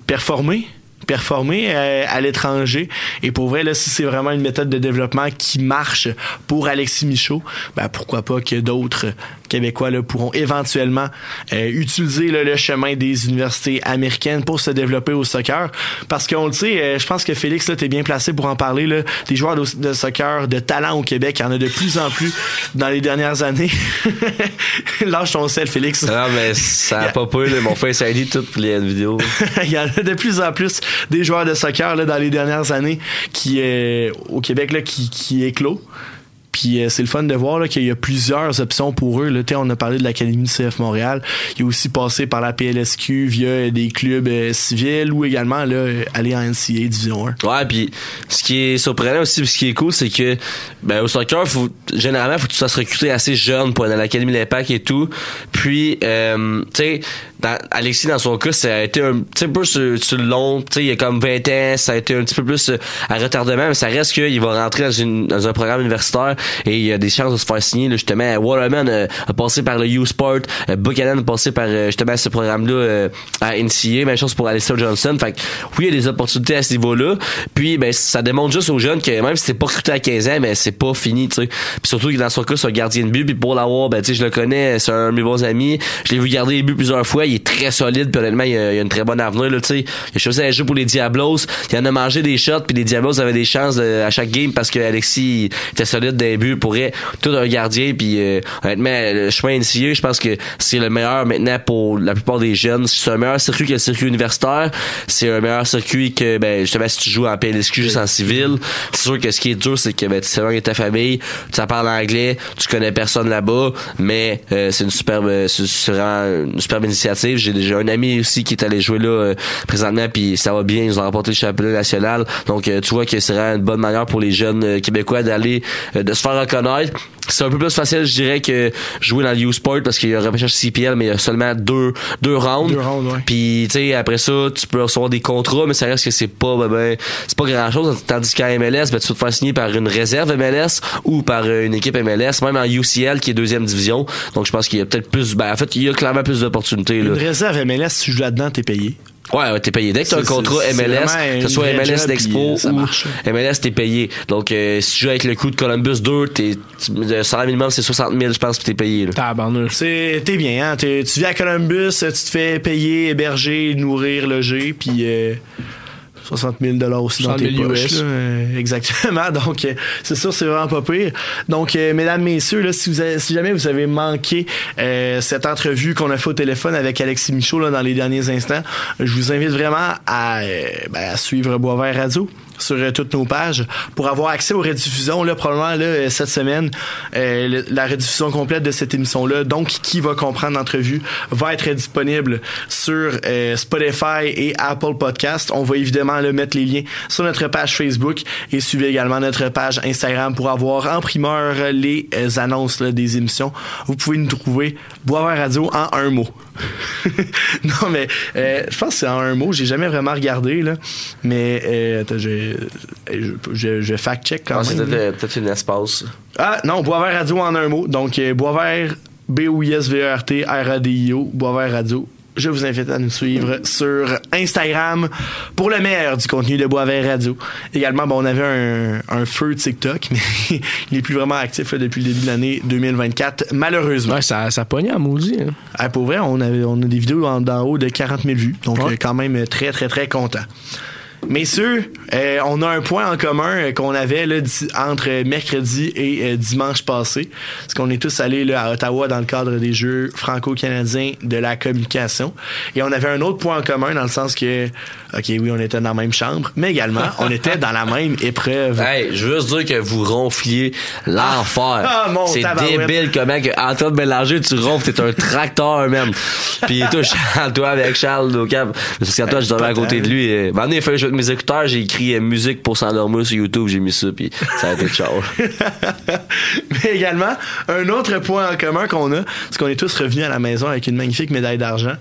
performer performer euh, à l'étranger et pour vrai là si c'est vraiment une méthode de développement qui marche pour Alexis Michaud ben pourquoi pas que d'autres Québécois là, pourront éventuellement euh, utiliser là, le chemin des universités américaines pour se développer au soccer. Parce qu'on le sait, euh, je pense que Félix, là, t'es bien placé pour en parler. Là, des joueurs de, de soccer de talent au Québec, il y en a de plus en plus dans les dernières années. Lâche ton sel, Félix. Non, mais ça a pas peur. Mon face ID, toutes les vidéos. il y en a de plus en plus des joueurs de soccer là, dans les dernières années qui euh, au Québec là, qui, qui éclos. Puis euh, c'est le fun de voir qu'il y a plusieurs options pour eux. On a parlé de l'Académie du CF Montréal. Il est aussi passé par la PLSQ via des clubs euh, civils ou également là, aller en NCA Division 1. Ouais, puis ce qui est surprenant aussi, ce qui est cool, c'est que ben au soccer, faut, généralement, faut que tu sois recruté assez jeune pour aller à l'Académie de l'Impact et tout. Puis, euh, tu sais, Alexis, dans son cas, ça a été un petit peu sur, sur le long. Il y a comme 20 ans, ça a été un petit peu plus euh, à retardement, mais ça reste qu'il va rentrer dans, une, dans un programme universitaire et il y a des chances de se faire signer. Là, justement, Waterman euh, a passé par le U-Sport, euh, Buchanan a passé par euh, justement ce programme-là euh, à NCA, même chose pour Alistair Johnson. Fait que, oui, il y a des opportunités à ce niveau-là. Puis, ben, ça démontre juste aux jeunes que même si t'es pas recruté à 15 ans, ben, c'est pas fini, tu sais. Puis surtout que dans son cas, c'est un gardien de but. Puis pour l'avoir, ben, je le connais, c'est un de mes bons amis. Je l'ai vu garder les buts plusieurs fois. Il est très solide. Puis honnêtement, il a, a une très bonne avenir, là. Il a choisi un jeu pour les Diablos. Il en a mangé des shots. Puis les Diablos avaient des chances de- à chaque game parce que Alexis était solide des buts. Pourrait tout un gardien. Puis euh, honnêtement, le chemin initié, je pense que c'est le meilleur maintenant pour la plupart des jeunes. C'est un meilleur circuit que le circuit universitaire. C'est un meilleur circuit que, ben, justement, si tu joues en PLSQ juste en civil. C'est sûr que ce qui est dur, c'est que, ben, tu sais avec ta famille, tu parles anglais, tu connais personne là-bas, mais euh, c'est une superbe, c'est une superbe initiative. J'ai déjà un ami aussi qui est allé jouer là euh, présentement, puis ça va bien. Ils ont remporté le championnat national. Donc, euh, tu vois que c'est une bonne manière pour les jeunes euh, québécois d'aller, euh, de se faire reconnaître. C'est un peu plus facile, je dirais, que jouer dans le U-Sport parce qu'il y a un repêchage CPL, mais il y a seulement deux, deux rounds. Deux rounds, ouais. Puis, tu sais, après ça, tu peux recevoir des contrats, mais ça reste que c'est pas, ben, ben, c'est pas grand chose. Tandis qu'en MLS, ben, tu vas te faire signer par une réserve MLS ou par euh, une équipe MLS, même en UCL qui est deuxième division. Donc, je pense qu'il y a peut-être plus, ben, en fait, il y a clairement plus d'opportunités, là. Une réserve MLS, si tu joues là-dedans, t'es payé. Ouais, ouais, t'es payé. Dès que t'as un contrat MLS, que ce soit MLS d'Expo euh, ou marche. MLS, t'es payé. Donc, euh, si tu joues avec le coup de Columbus 2, t'es, le salaire minimum, c'est 60 000, je pense, puis t'es payé. Tabarnouche. T'es bien, hein? Tu vis à Columbus, tu te fais payer, héberger, nourrir, loger, puis euh, 60 000 aussi dans 60 tes 000 poches. Là. Exactement. Donc, euh, c'est sûr, c'est vraiment pas pire. Donc, euh, mesdames, messieurs, là, si, vous avez- si jamais vous avez manqué euh, cette entrevue qu'on a fait au téléphone avec Alexis Michaud là, dans les derniers instants, je vous invite vraiment à, euh, ben, à suivre Boisvert Radio sur euh, toutes nos pages pour avoir accès aux rediffusions là probablement là euh, cette semaine. Euh, la rediffusion complète de cette émission là donc qui va comprendre l'entrevue va être disponible sur euh, Spotify et Apple Podcast on va évidemment le mettre les liens sur notre page Facebook et suivez également notre page Instagram pour avoir en primeur euh, les euh, annonces là, des émissions. Vous pouvez nous trouver Boisvert Radio en un mot non mais euh, je pense que c'est en un mot j'ai jamais vraiment regardé là mais euh, attends, je, je, je, je fact check quand Ah, c'est même là. peut-être, peut-être une espace. Ah non, Boisvert Radio en un mot. Donc euh, Boisvert B-O-I-S-V-E-R-T R-A-D-I-O Boisvert Radio. Je vous invite à nous suivre sur Instagram pour le meilleur du contenu de Boisvert Radio. Également, bon, on avait un, un feu TikTok, mais il est plus vraiment actif là, depuis le début de l'année 2024, malheureusement. Ouais, ça, ça pognait à maudit. Hein. Ah, pour vrai, on, avait, on a des vidéos en, d'en haut de 40 000 vues. Donc, Ouais. euh, quand même euh, très, très, très content. Messieurs, euh, on a un point en commun euh, qu'on avait là, entre mercredi et euh, dimanche passé. Parce qu'on est tous allés là, à Ottawa dans le cadre des Jeux franco-canadiens de la communication. Et on avait un autre point en commun dans le sens que, OK, oui, on était dans la même chambre, mais également, on était dans la même épreuve. Hey, je veux juste dire que vous ronfliez l'enfer. Ah, mon c'est débile comment que Antoine Bélanger, tu ronfles, t'es un tracteur même. Puis toi, Charles, toi avec Charles au cap. Parce qu'Antoine, je dormais à côté de lui. Et, ben, il fait jouer avec mes écouteurs, j'ai écrit euh, musique pour s'endormir sur YouTube, j'ai mis ça, puis ça a été ciao. Mais également, un autre point en commun qu'on a, c'est qu'on est tous revenus à la maison avec une magnifique médaille d'argent.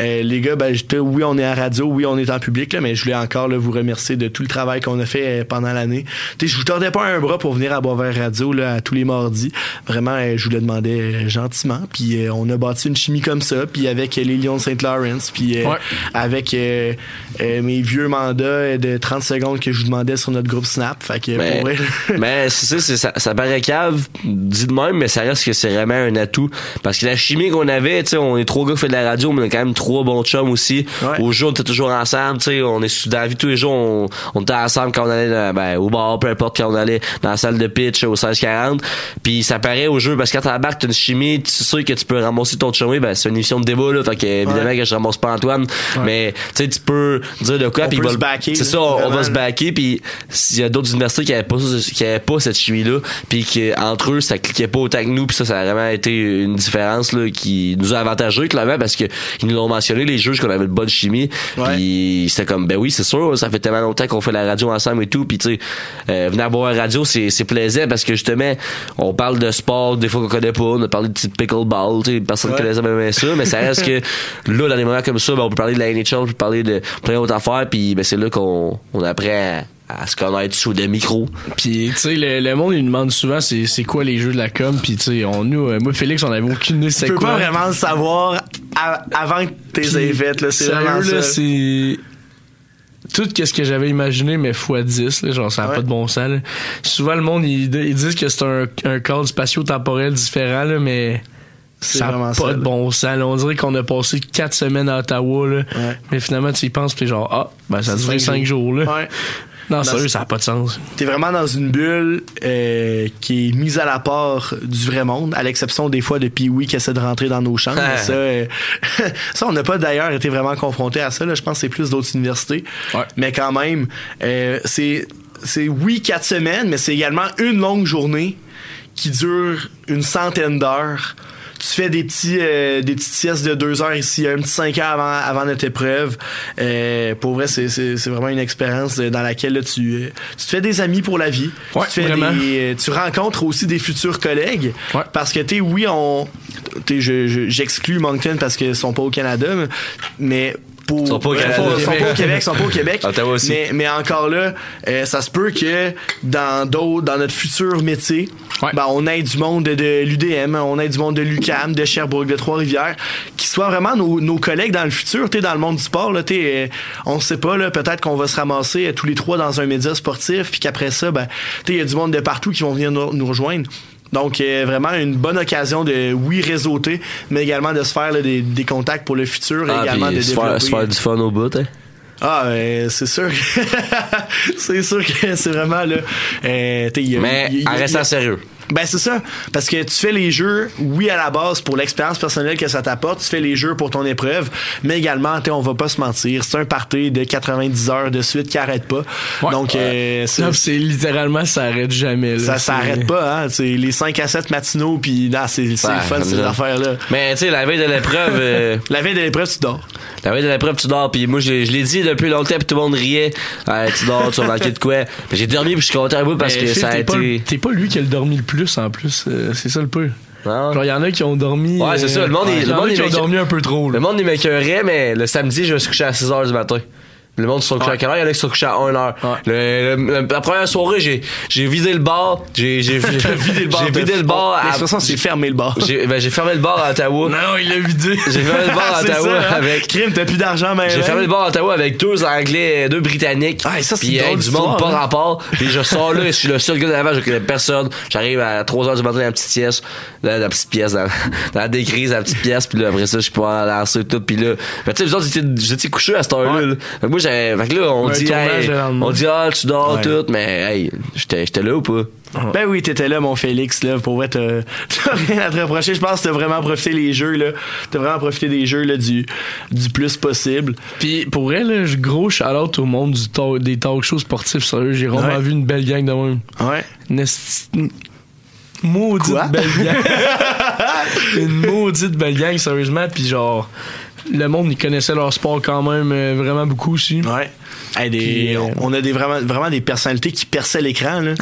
Euh, les gars, ben, j'étais- oui, on est à radio, oui, on est en public, là, mais je voulais encore là, vous remercier de tout le travail qu'on a fait euh, pendant l'année. Tu sais, Je vous tordais pas un bras pour venir à Boisvert Radio là, à tous les mardis. Vraiment, euh, je vous le demandais gentiment. Puis euh, on a bâti une chimie comme ça, puis avec euh, les Lions de Saint-Lawrence, puis euh, Ouais. avec euh, euh, mes vieux mandats de 30 secondes que je vous demandais sur notre groupe Snap. Fait que Mais, pour vrai, mais c'est ça, ça, ça paraît cave, dit de même, mais ça reste que c'est vraiment un atout. Parce que la chimie qu'on avait, tu sais, on est trois gars qui font de la radio, mais on a quand même trois bons chums aussi. Ouais. Au jour, on était toujours ensemble, tu sais, on est sous- dans la vie tous les jours, on, on était ensemble quand on allait dans- ben, au bar, peu importe quand on allait dans la salle de pitch au 1640. Puis ça paraît au jeu, parce que quand t'embarques, t'as une chimie, tu sais que tu peux ramasser ton chumé, ben c'est une émission de débat, là, fait que évidemment que je ramasse pas Antoine, mais tu sais, tu peux dire de quoi, On puis il va backer, C'est ça, on, va se backer puis s'il y a d'autres universités qui avaient pas qui avaient pas cette chimie là puis que entre eux ça cliquait pas autant que nous puis ça ça a vraiment été une différence là qui nous a avantagé clairement parce que ils nous l'ont mentionné les juges qu'on avait une bonne chimie puis c'était comme ben oui c'est sûr ça fait tellement longtemps qu'on fait la radio ensemble et tout puis tu sais euh, venir boire la radio c'est c'est plaisant parce que justement on parle de sport des fois qu'on connaît pas on a parlé de petit pickleball tu sais personne Ouais. connaissait même ça mais ça reste que là dans des moments comme ça ben, on peut parler de la NHL on peut parler de plein d'autres affaires puis ben c'est là qu'on on apprend à, à se connaître sous des micros Puis, tu sais, le, le monde, il nous demande souvent c'est, c'est quoi les jeux de la com. Puis, tu sais, on, nous, euh, moi, Félix, on avait aucune idée tu c'est peux quoi. pas vraiment le savoir à- avant que t'es fait, là. C'est vraiment sérieux, là, ça. c'est tout ce que j'avais imaginé mais x 10 là, genre ça n'a Ouais. pas de bon sens là. souvent le monde ils, ils disent que c'est un, un cadre spatio-temporel différent là, mais ça n'a vraiment pas ça, de bon sens là. on dirait qu'on a passé quatre semaines à Ottawa là. Ouais. mais finalement tu y penses puis genre ah ben ça duré cinq 5 jours, là. Ouais. non sérieux ça n'a pas de sens T'es vraiment dans une bulle euh, qui est mise à la part du vrai monde, à l'exception des fois de Pee-Wee qui essaie de rentrer dans nos chambres. mais ça, euh, ça, on n'a pas d'ailleurs été vraiment confronté à ça. Là. Je pense que c'est plus d'autres universités. Ouais. Mais quand même, euh, c'est, c'est oui quatre semaines, mais c'est également une longue journée qui dure une centaine d'heures. Tu fais des petits euh, des petites siestes de deux heures ici, un petit cinq heures avant, avant notre épreuve. Euh, pour vrai, c'est, c'est, c'est vraiment une expérience dans laquelle là, tu, euh, tu te fais des amis pour la vie. Ouais, tu, te fais des- euh, tu rencontres aussi des futurs collègues. Ouais. Parce que, tu sais, oui, on. t'sais, je- je- J'exclus Moncton parce qu'ils sont pas au Canada, mais pour Ils sont pas au Canada. ils sont pas au Québec, sont pas au Québec. Ottawa aussi. Mais, mais encore là, euh, ça se peut que dans d'autres, dans notre futur métier, ben, on ait du monde de, de l'UDM, on ait du monde de l'UCAM, de Sherbrooke, de Trois-Rivières, qui soient vraiment nos, nos collègues dans le futur, tu sais, dans le monde du sport, là, sais, euh, on sait pas, là, peut-être qu'on va se ramasser euh, tous les trois dans un média sportif, puis qu'après ça, ben, il y a du monde de partout qui vont venir nous, nous rejoindre. Donc, euh, vraiment une bonne occasion de, oui, réseauter, mais également de se faire là, des, des contacts pour le futur, et Ah, également de se faire, développer. se faire du fun au bout, hein? Ah, euh, c'est sûr. c'est sûr que c'est vraiment là. euh, Mais en restant sérieux. Ben c'est ça, parce que tu fais les jeux, oui à la base pour l'expérience personnelle que ça t'apporte, tu fais les jeux pour ton épreuve, mais également, on va pas se mentir, c'est un party de 90 heures de suite qui arrête pas. Donc euh, c'est- Non, c'est littéralement, ça arrête jamais. Là. ça C'est- s'arrête pas, hein. T'sais, les 5 à 7 matinaux, puis c'est c'est le fun ces ça. affaires-là. Mais tu sais, la veille de l'épreuve. euh, La veille de l'épreuve, tu dors. Veille de l'épreuve, tu dors. Puis moi, je, l'ai- je l'ai dit depuis longtemps, puis tout le monde riait. Ouais, tu dors, tu vas manquer de quoi. Mais j'ai dormi, puis je suis content un bout parce Mais que ça a été. t'es pas lui qui a le dormi le plus en plus. euh, c'est ça le peu. Genre, il y en a qui ont dormi. Ouais, c'est euh, ça. Le monde, est- il le a monde ont m'écœure- dormi un peu trop. Le monde, il m'écœurait, mais le samedi, je me suis couché à 6 h du matin. Le monde sont couchés à quelle heure? Il y en a qui sont couchés à 1 h Le- le- la première soirée, j'ai, j'ai vidé le bar. J'ai, j'ai, vidé le bar. J'ai vidé le bar. à- c'est fermer le bar. J'ai, ben, j'ai fermé le bar à Ottawa. Non, il l'a vidé. J'ai fermé le bar à Ottawa ça, hein? avec. Crime, t'as plus d'argent, mais. J'ai fermé le bar à Ottawa avec deux Anglais, deux Britanniques. Ah, ça, c'est puis avec du monde pas hein. rapport. Puis je sors là, je suis le seul gars d'avant, je connais personne. J'arrive à 3h du matin dans la petite pièce, dans la petite pièce, dans, dans la décrise, dans la petite pièce. Puis là, après ça, je suis pas lancer tout. Puis là, ben, tu sais, vous autres, j'étais- couché à cette heure-là. là. Moi, j'avais, fait que là, on Un dit, tournage hey, le lendemain. on dit, ah, tu dors Ouais. tout. Mais, hey, j'étais, j'étais là ou pas? Ben oui, t'étais là, mon Félix, là. Pour vrai, t'as t'as rien à te reprocher. Je pense que t'as vraiment profité les jeux, là. T'as vraiment profité des jeux, là, du, du plus possible. Puis pour vrai, là, je- gros shout-out au monde du talk- des talk shows sportifs. Sérieux, j'ai vraiment Ouais. vu une belle gang de même. Ouais. Une esti- une maudite Quoi? belle gang. une maudite belle gang, sérieusement. Puis genre, le monde, ils connaissaient leur sport quand même euh, vraiment beaucoup aussi. Hey, des, Puis, euh, on a des vraiment, vraiment des personnalités qui perçaient l'écran, là.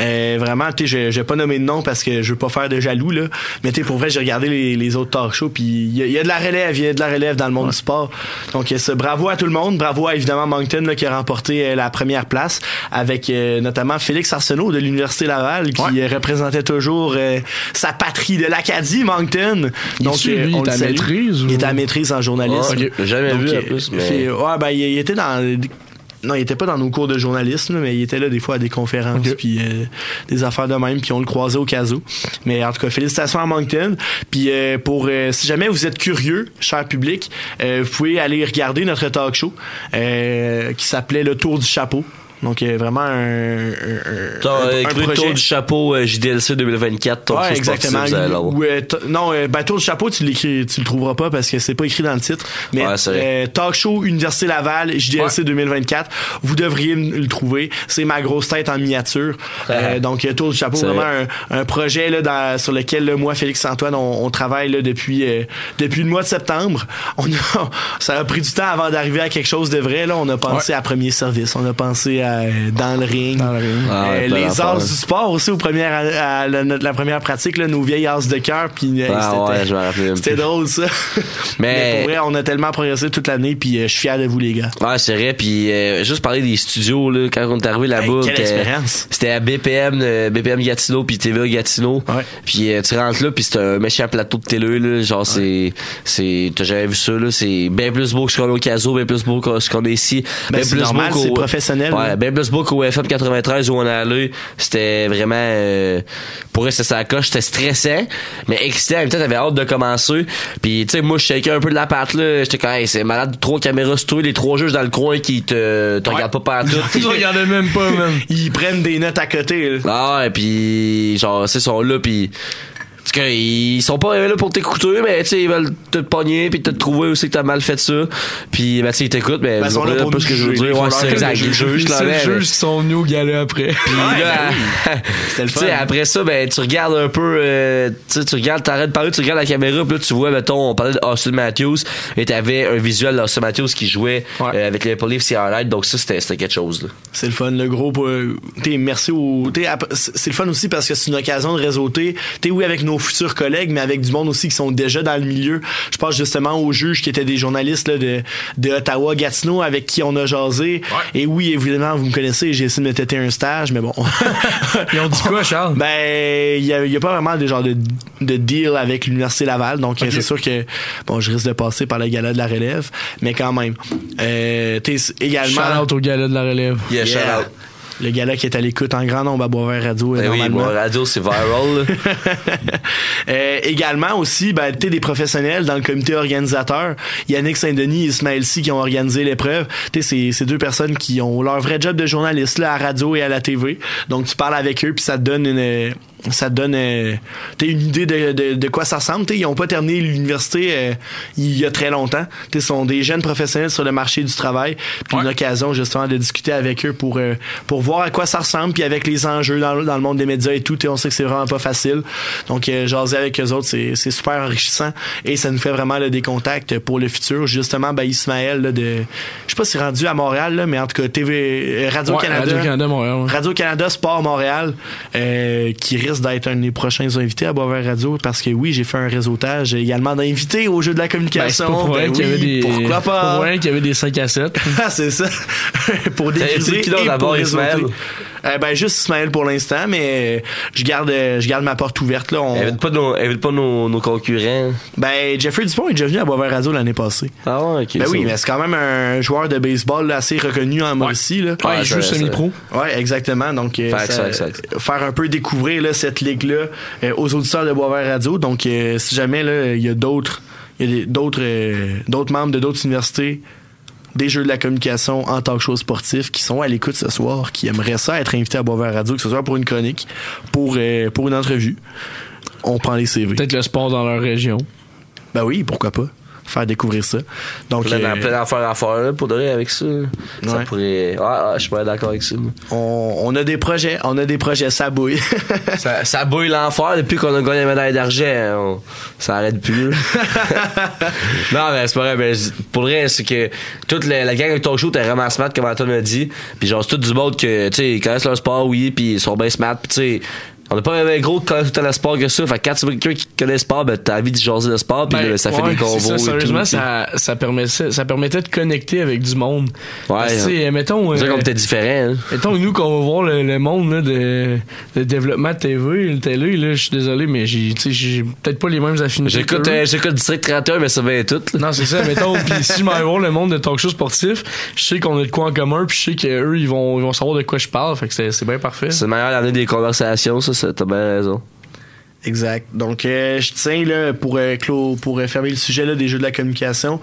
Euh, vraiment, tu sais, je, vais pas nommer de nom parce que je veux pas faire de jaloux, là. Mais tu sais, pour vrai, j'ai regardé les, les autres talk shows, puis il y, y a de la relève, il y a de la relève dans le monde du sport. Donc, bravo à tout le monde. Bravo à, évidemment, Moncton, là, qui a remporté euh, la première place avec euh, notamment Félix Arsenault de l'Université Laval, qui euh, représentait toujours euh, sa patrie de l'Acadie, Moncton. Il Donc, euh, lui, on il est à maîtrise ou- Il est à maîtrise en journalisme. Ouais, ok. J'ai jamais Donc, vu, en plus, mais- ouais, ben, il, il était dans. Non, il était pas dans nos cours de journalisme, mais il était là des fois à des conférences, puis euh, des affaires de même, puis on le croisait au cas où. Mais en tout cas, félicitations à Moncton. Puis euh, pour euh, si jamais vous êtes curieux, cher public, euh, vous pouvez aller regarder notre talk show euh, qui s'appelait Le Tour du chapeau. Donc euh, vraiment un, un, un- T'as un- un écrit le tour du chapeau euh, JDLC 2024, ton Ouais, exactement. sportif. Ou, euh, non, euh, ben, Tour du chapeau, tu l'écris, tu le trouveras pas parce que c'est pas écrit dans le titre. Mais Ouais, euh, Talk Show Université Laval, JDLC 2024, vous devriez le trouver. C'est ma grosse tête en miniature. Euh, donc, euh, Tour du chapeau, vraiment vrai. un, un projet là, dans- sur lequel là, moi, Félix Antoine, on, on travaille là, depuis euh, depuis le mois de septembre. On a, ça a pris du temps avant d'arriver à quelque chose de vrai. Là, on a pensé à premier service, on a pensé à euh, dans le ring, Ah ouais, Euh, plein les d'affaires. as du sport aussi aux premières à, à la, notre- la première pratique là, nos vieilles as de cœur puis euh, Ah c'était- ouais, je me rappelle. c'était drôle ça Mais- pour vrai on a tellement progressé toute l'année puis euh, je suis fier de vous les gars Ouais, c'est vrai. Puis euh, juste parler des studios là, quand on est arrivé là-bas, Hey, quelle c'était- expérience. c'était à BPM, euh, BPM Gatineau puis TVA Gatineau. Puis euh, tu rentres là puis c'est un méchant plateau de télé là, genre c'est c'est t'as jamais vu ça là, c'est bien plus beau que ce qu'on a au Caso, bien plus beau que ce qu'on a ici, Ben, bien c'est plus normal, beau c'est professionnel, Ouais, là. bien plus beau qu'au FM 93 où on est allé. C'était vraiment euh, pour eux c'était sa coche, c'était stressant, mais excitant. En même temps, t'avais hâte de commencer. Puis tu sais moi je shakeais un peu de la patte là, j'étais quand hey, c'est malade, trois caméras sur toi, les trois juges dans le coin qui te te regardent pas partout. Ils regardaient même pas, même. ils prennent des notes à côté là. Ah ouais, puis genre, c'est sont là, puis parce que ils sont pas là pour t'écouter, mais tu sais, ils veulent te pogner puis te trouver aussi que t'as mal fait ça. Puis ben tu sais, ils t'écoutent, mais Ben, ils sont là pour ce que je veux dire. Ouais, c'est que exact. là, mais- juges qui sont venus au gala après. puis là, le tu sais, fun après ça, ben, tu regardes un peu, euh, tu sais, tu regardes, t'arrêtes de parler, tu regardes la caméra, puis là, tu vois, mettons, on parlait de Austin Matthews, et t'avais un visuel d'Austin Matthews qui jouait euh, avec les Police et Highlight, donc ça, c'était c'était quelque chose, là. c'est le fun le gros pour, t'sais, merci au c'est c'est le fun aussi parce que c'est une occasion de réseauter t'es oui avec nos futurs collègues, mais avec du monde aussi qui sont déjà dans le milieu. Je pense justement aux juges qui étaient des journalistes là, de, de Ottawa, Gatineau, avec qui on a jasé. Et oui, évidemment, vous me connaissez, j'ai essayé de me têter un stage, mais bon. Ils ont dit quoi, Charles? Ben, il y a, il y a pas vraiment de genre de, de deal avec l'Université Laval, donc euh, c'est sûr que bon, je risque de passer par le gala de la relève, mais quand même. Euh, t'es également. Shout-out au gala de la relève. Yeah, shout out. Le gala qui est à l'écoute en grand nombre à Boisvert Radio. euh, Ben oui, bon, radio, c'est viral. là. Euh, également aussi, ben, tu des professionnels dans le comité organisateur. Yannick Saint-Denis et Ismaël Si qui ont organisé l'épreuve. Tu sais, c'est- deux personnes qui ont leur vrai job de journaliste là, à la radio et à la TV. Donc, tu parles avec eux puis ça te donne une... Ça te donne euh, t'sais, une idée de, de, de quoi ça ressemble. T'sais, ils ont pas terminé l'université euh, il y a très longtemps. Ils sont des jeunes professionnels sur le marché du travail. Puis une occasion justement de discuter avec eux pour, euh, pour voir à quoi ça ressemble. Puis avec les enjeux dans, le- dans le monde des médias et tout, t'sais, on sait que c'est vraiment pas facile. Donc euh, jaser avec eux autres, c'est c'est super enrichissant. Et ça nous fait vraiment là, des contacts pour le futur. Justement, ben, Ismaël, là, de, je sais pas si rendu à Montréal, là, mais en tout cas, TV, euh, Radio-Canada. Ouais, Radio-Canada, Montréal. ouais. Radio-Canada Sport Montréal, euh, qui risque d'être un des prochains invités à Boisvert Radio parce que oui, j'ai fait un réseautage également d'invités au jeu de la Ben, communication. pour Ben avait oui, des. Pourquoi pas? pour qu'il y avait des 5 à 7. Ah, c'est ça. pour d'autre et d'abord, pour réseauter. Ismaël? Euh, ben, juste Ismaël pour l'instant, mais je garde, je garde ma porte ouverte, là. On- Invite pas nos, invite pas nos, nos concurrents. Ben, Jeffrey Dupont est déjà venu à Boisvert Radio l'année passée. Ah ouais, ok. Ben oui, mais c'est quand même un joueur de baseball là, assez reconnu en Mauricie. Là. Ouais, il joue semi-pro. Ouais, exactement. Donc, euh, ça- faire un peu découvrir là, cette ligue-là euh, aux auditeurs de Boisvert Radio. Donc, euh, si jamais là, il y a d'autres, il y a d'autres, euh, d'autres membres de d'autres universités des jeux de la communication en talk show sportif qui sont à l'écoute ce soir, qui aimeraient ça être invités à Boisvert Radio, que ce soit pour une chronique, pour, euh, pour une entrevue. On prend les CV. Peut-être le sport dans leur région. Ben oui, pourquoi pas. Faire découvrir ça. Donc, Plein, euh, plein d'affaires à faire là, pour vrai avec ça. Ça Ouais. pourrait. Ah, ah, je suis pas d'accord avec ça. on, on a des projets, on a des projets, ça bouille. ça, ça bouille l'enfer depuis qu'on a gagné la médaille d'argent. hein, on- Ça arrête plus. non, mais c'est pas vrai. Mais pour le vrai, c'est que toute la, la gang de talk show était vraiment smart, comme Antoine a dit. Puis genre, c'est tout du monde que, tu sais, ils connaissent leur sport, oui, puis ils sont bien smart. Puis tu sais, on n'a pas un gros qui connaît tout le sport que ça. Fait quand tu vois quelqu'un qui connaît le sport, ben t'as envie de jaser le sport, puis Ben, ça fait ouais, des convos. ça, et sérieusement, tout, ça, ça, permettait, ça permettait de connecter avec du monde. Ouais, Parce hein. mettons. C'est euh, t'es différent. hein. Mettons, nous, qu'on va voir le, le monde là, de, de développement de TV, le télé, là, je suis désolé, mais j'ai peut-être pas les mêmes affinités. J'écoute euh, j'écoute District 31, mais ça va tout. là. Non, c'est ça, mettons. Puis si je m'en vais voir le monde de talk show sportif, je sais qu'on a de quoi en commun, puis je sais qu'eux, ils vont, ils vont savoir de quoi je parle. Fait que c'est c'est bien parfait. C'est meilleur d'amener des conversations, ça, bien raison. Exact. Donc, euh, je tiens là pour euh, pour euh, fermer le sujet là, des jeux de la communication.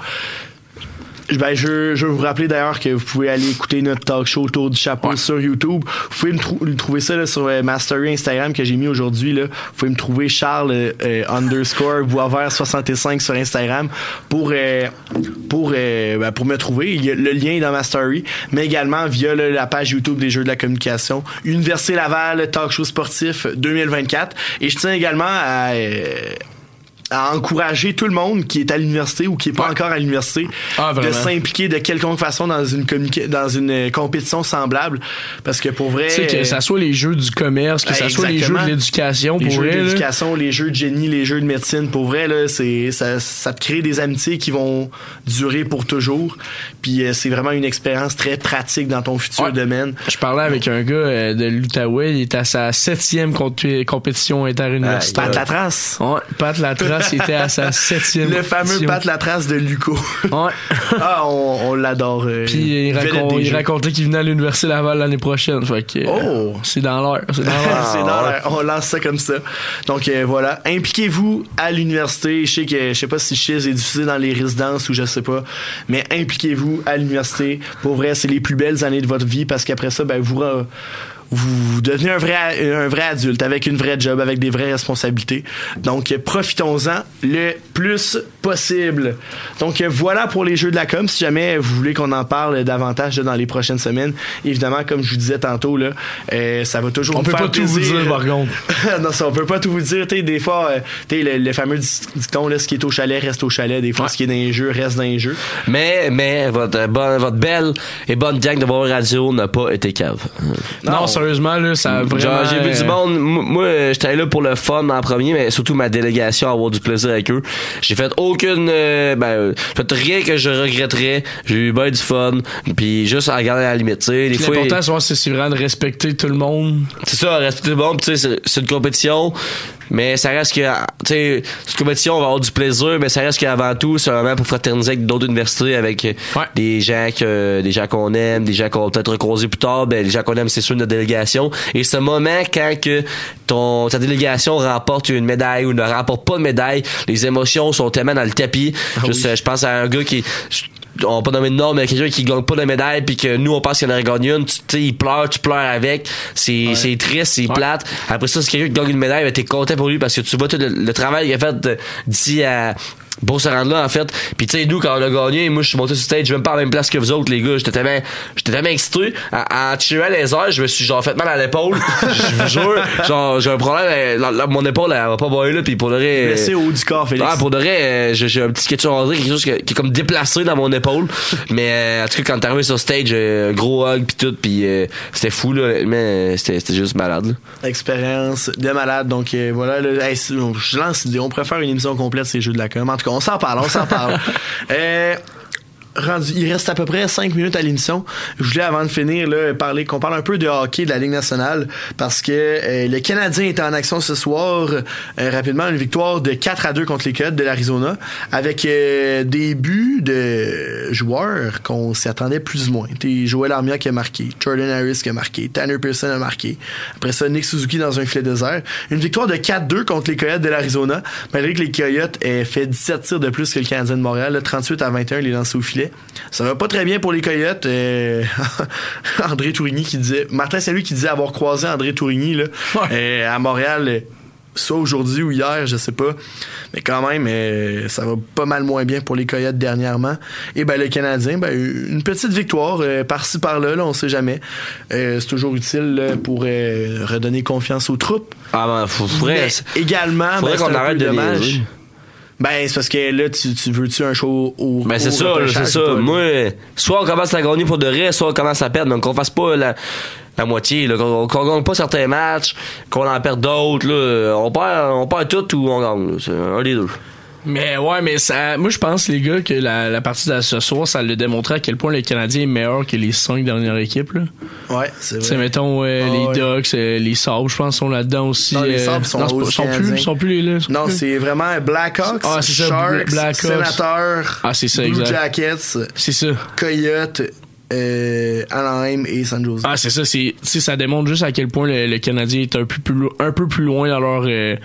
Je- Ben, je, je veux vous rappeler d'ailleurs que vous pouvez aller écouter notre talk show autour du chapeau sur YouTube. Vous pouvez me trou- trouver ça là, sur euh, ma story Instagram que j'ai mis aujourd'hui. Là. Vous pouvez me trouver Charles euh, euh, underscore Boisvert 65 sur Instagram pour euh, pour euh, ben, pour me trouver. Il y a le lien est dans ma story, mais également via là, la page YouTube des Jeux de la communication. Université Laval talk show sportif 2024. Et je tiens également à euh, à encourager tout le monde qui est à l'université ou qui est pas encore à l'université Ah, de s'impliquer de quelconque façon dans une dans une euh, compétition semblable parce que pour vrai Tu sais, que ça soit les jeux du commerce, que Ouais, ça soit les jeux de l'éducation, les pour jeux vrai, là. d'éducation, les jeux de génie, les jeux de médecine, pour vrai là, c'est ça, ça te crée des amitiés qui vont durer pour toujours. Puis euh, c'est vraiment une expérience très pratique dans ton futur Ouais. domaine. Je parlais avec un gars euh, de l'Outaouais, il était à sa septième compé- compétition interuniversitaire. Pat la trace. Ouais, Pat Latrace, il était à sa septième Le fameux compétition. Pat la trace de Luco. Ouais. ah, on, on l'adore. euh, Puis il, racontait qu'il venait à l'Université Laval l'année prochaine. Fait que, euh, Oh! c'est dans l'heure. C'est dans l'heure. c'est dans l'air. On lance ça comme ça. Donc euh, voilà, impliquez-vous à l'université. Je sais que je sais pas si Chiz est diffusé dans les résidences ou je sais pas, mais impliquez-vous à l'université. Pour vrai, c'est les plus belles années de votre vie parce qu'après ça, ben vous vous devenez un vrai un vrai adulte avec une vraie job, avec des vraies responsabilités. Donc euh, profitons-en le plus possible. Donc euh, voilà pour les jeux de la com. Si jamais vous voulez qu'on en parle davantage là, dans les prochaines semaines, évidemment, comme je vous disais tantôt là, euh, ça va toujours On peut faire pas tout vous dire, par contre. non, ça, on peut pas tout vous dire. T'sais, des fois, euh, t'sais, le, le fameux dic- dicton, là, ce qui est au chalet reste au chalet. Des fois, ce qui est dans les jeux reste dans les jeux. Mais, mais, votre, bonne, votre belle et bonne gang de Boisvert Radio n'a pas été cave. Non, Non, sérieusement, là, ça a vraiment. J'ai vu du monde. M- Moi, euh, j'étais là pour le fun en premier, mais surtout ma délégation à avoir du plaisir avec eux. J'ai fait aucune. euh, ben, euh, j'ai fait rien que je regretterais. J'ai eu bien du fun. Puis juste à regarder à la limite. Tu sais, des fois. L'important, c'est vraiment de respecter tout le monde. C'est ça, respecter le monde, tu sais, c'est- c'est une compétition, mais ça reste que, tu sais, cette compétition, on va avoir du plaisir, mais ça reste qu'avant tout, c'est un moment pour fraterniser avec d'autres universités, avec euh, des gens que, des gens qu'on aime, des gens qu'on va peut-être recroiser plus tard, ben, les gens qu'on aime, c'est sûr, notre délégation. Et ce moment, quand que ton, ta délégation remporte une médaille ou ne remporte pas de médaille, les émotions sont tellement dans le tapis. Juste, euh, je pense à un gars qui, on va pas nommer de nom, mais quelqu'un qui gagne pas de médaille puis que nous on pense qu'il en aurait gagné une, tu sais, il pleure, tu pleures avec, c'est c'est triste, c'est plate. Après ça, c'est quelqu'un qui gagne une médaille, ben, t'es content pour lui parce que tu vois tout le, le travail qu'il a fait d'ici à pour se rendre là en fait puis tu sais nous quand on a gagné moi je suis monté sur stage même pas à la même place que vous autres les gars j'étais tellement j'étais tellement excité en, tirant les airs je me suis genre fait mal à l'épaule je vous jure genre j'ai un problème euh, mon épaule elle va pas boire là puis pour de vrai Blessé au haut du corps, Félix. ah, pour de vrai, euh, j'ai un petit quelque chose quelque chose qui est comme déplacé dans mon épaule. Mais euh, en tout cas, quand t'es arrivé sur stage, gros hug pis tout, pis euh, c'était fou là, mais c'était juste malade. là. Expérience de malade. Donc euh, voilà, là, hey, si- je lance l'idée. On pourrait faire une émission complète ces jeux de la com. En tout cas, on s'en parle, on s'en parle. Euh, rendu, il reste à peu près 5 minutes à l'émission. Je voulais avant de finir là, parler qu'on parle un peu de hockey de la Ligue nationale parce que euh, le Canadien est en action ce soir euh, rapidement une victoire de 4 à 2 contre les Coyotes de l'Arizona avec euh, des buts de joueurs qu'on s'y attendait plus ou moins. T'sais, Joel Armia qui a marqué, Jordan Harris qui a marqué, Tanner Pearson a marqué. Après ça, Nick Suzuki dans un filet désert. Une victoire de 4-2 contre les Coyotes de l'Arizona, malgré que les Coyotes aient fait 17 tirs de plus que le Canadien de Montréal, là, 38 à 21 les lancés au filet. Ça va pas très bien pour les Coyotes. Euh, André Tourigny qui disait, Martin Saint-Louis qui disait avoir croisé André Tourigny là, euh, à Montréal. euh, soit aujourd'hui ou hier, je sais pas. Mais quand même, euh, ça va pas mal moins bien pour les Coyotes dernièrement. Et ben le Canadien, ben, une petite victoire euh, par-ci par-là, là, on sait jamais. Euh, c'est toujours utile là, pour euh, redonner confiance aux troupes. Ah ben, faut, faudrait, Mais également, faudrait ben, c'est qu'on un arrête peu de dommage. Ben, c'est parce que là, tu, tu veux-tu un show au Ben c'est ça, c'est ça. pas? Moi, soit on commence à gagner pour de vrai, soit on commence à perdre. Donc qu'on fasse pas la, la moitié, là, qu'on, qu'on gagne pas certains matchs, qu'on en perde d'autres. Là. On perd, on perd tout ou on gagne. C'est un des deux. Mais ouais, mais ça, moi je pense les gars que la, la partie de ce soir, ça l'a démontré à quel point le Canadien est meilleur que les cinq dernières équipes. Là. Ouais, c'est vrai. mettons euh, Ah, les ouais. Ducks, euh, les Sabres, je pense, sont là-dedans aussi. Non, les euh, Sabres sont non, aussi sont plus, sont plus les là. sont Non, c'est vraiment Blackhawks, Ah, Sharks, Blackhawks. Senators, Ah, c'est ça, Blue exact. Jackets, C'est ça. Coyotes, euh, Anaheim et San Jose. Ah, c'est ça, c'est, tu sais, ça démontre juste à quel point le, le Canadien est un peu plus, lo- un peu plus loin dans leur, euh,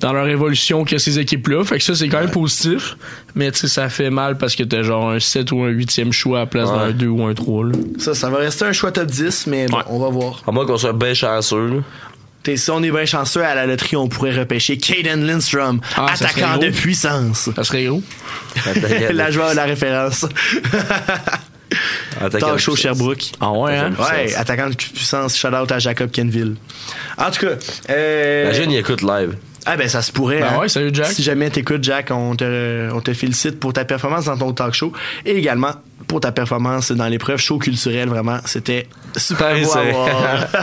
dans leur évolution que ces équipes-là. Fait que ça, c'est quand même positif. Mais, tu sais, ça fait mal parce que t'as genre un 7 ou un 8e choix à la place d'un 2 ou un 3, là. Ça, ça va rester un choix top 10, mais bon, on va voir. À moins qu'on soit bien chanceux. là. T'sais, si on est bien chanceux à la loterie, on pourrait repêcher Caden Lindstrom, Ah, attaquant de puissance. Ça serait gros. la joie de la référence. Attaquant Talk de show puissance. Sherbrooke. Ah ouais, hein? Ouais, attaquant de puissance. Shout out à Jacob Kenville. En tout cas, euh, Imagine, il écoute live. Ah ben ça se pourrait. Ben hein. ouais, salut, Jack. Si jamais t'écoutes Jack, on te, on te félicite pour ta performance dans ton talk show et également pour ta performance dans l'épreuve show culturel. Vraiment, c'était super beau à voir.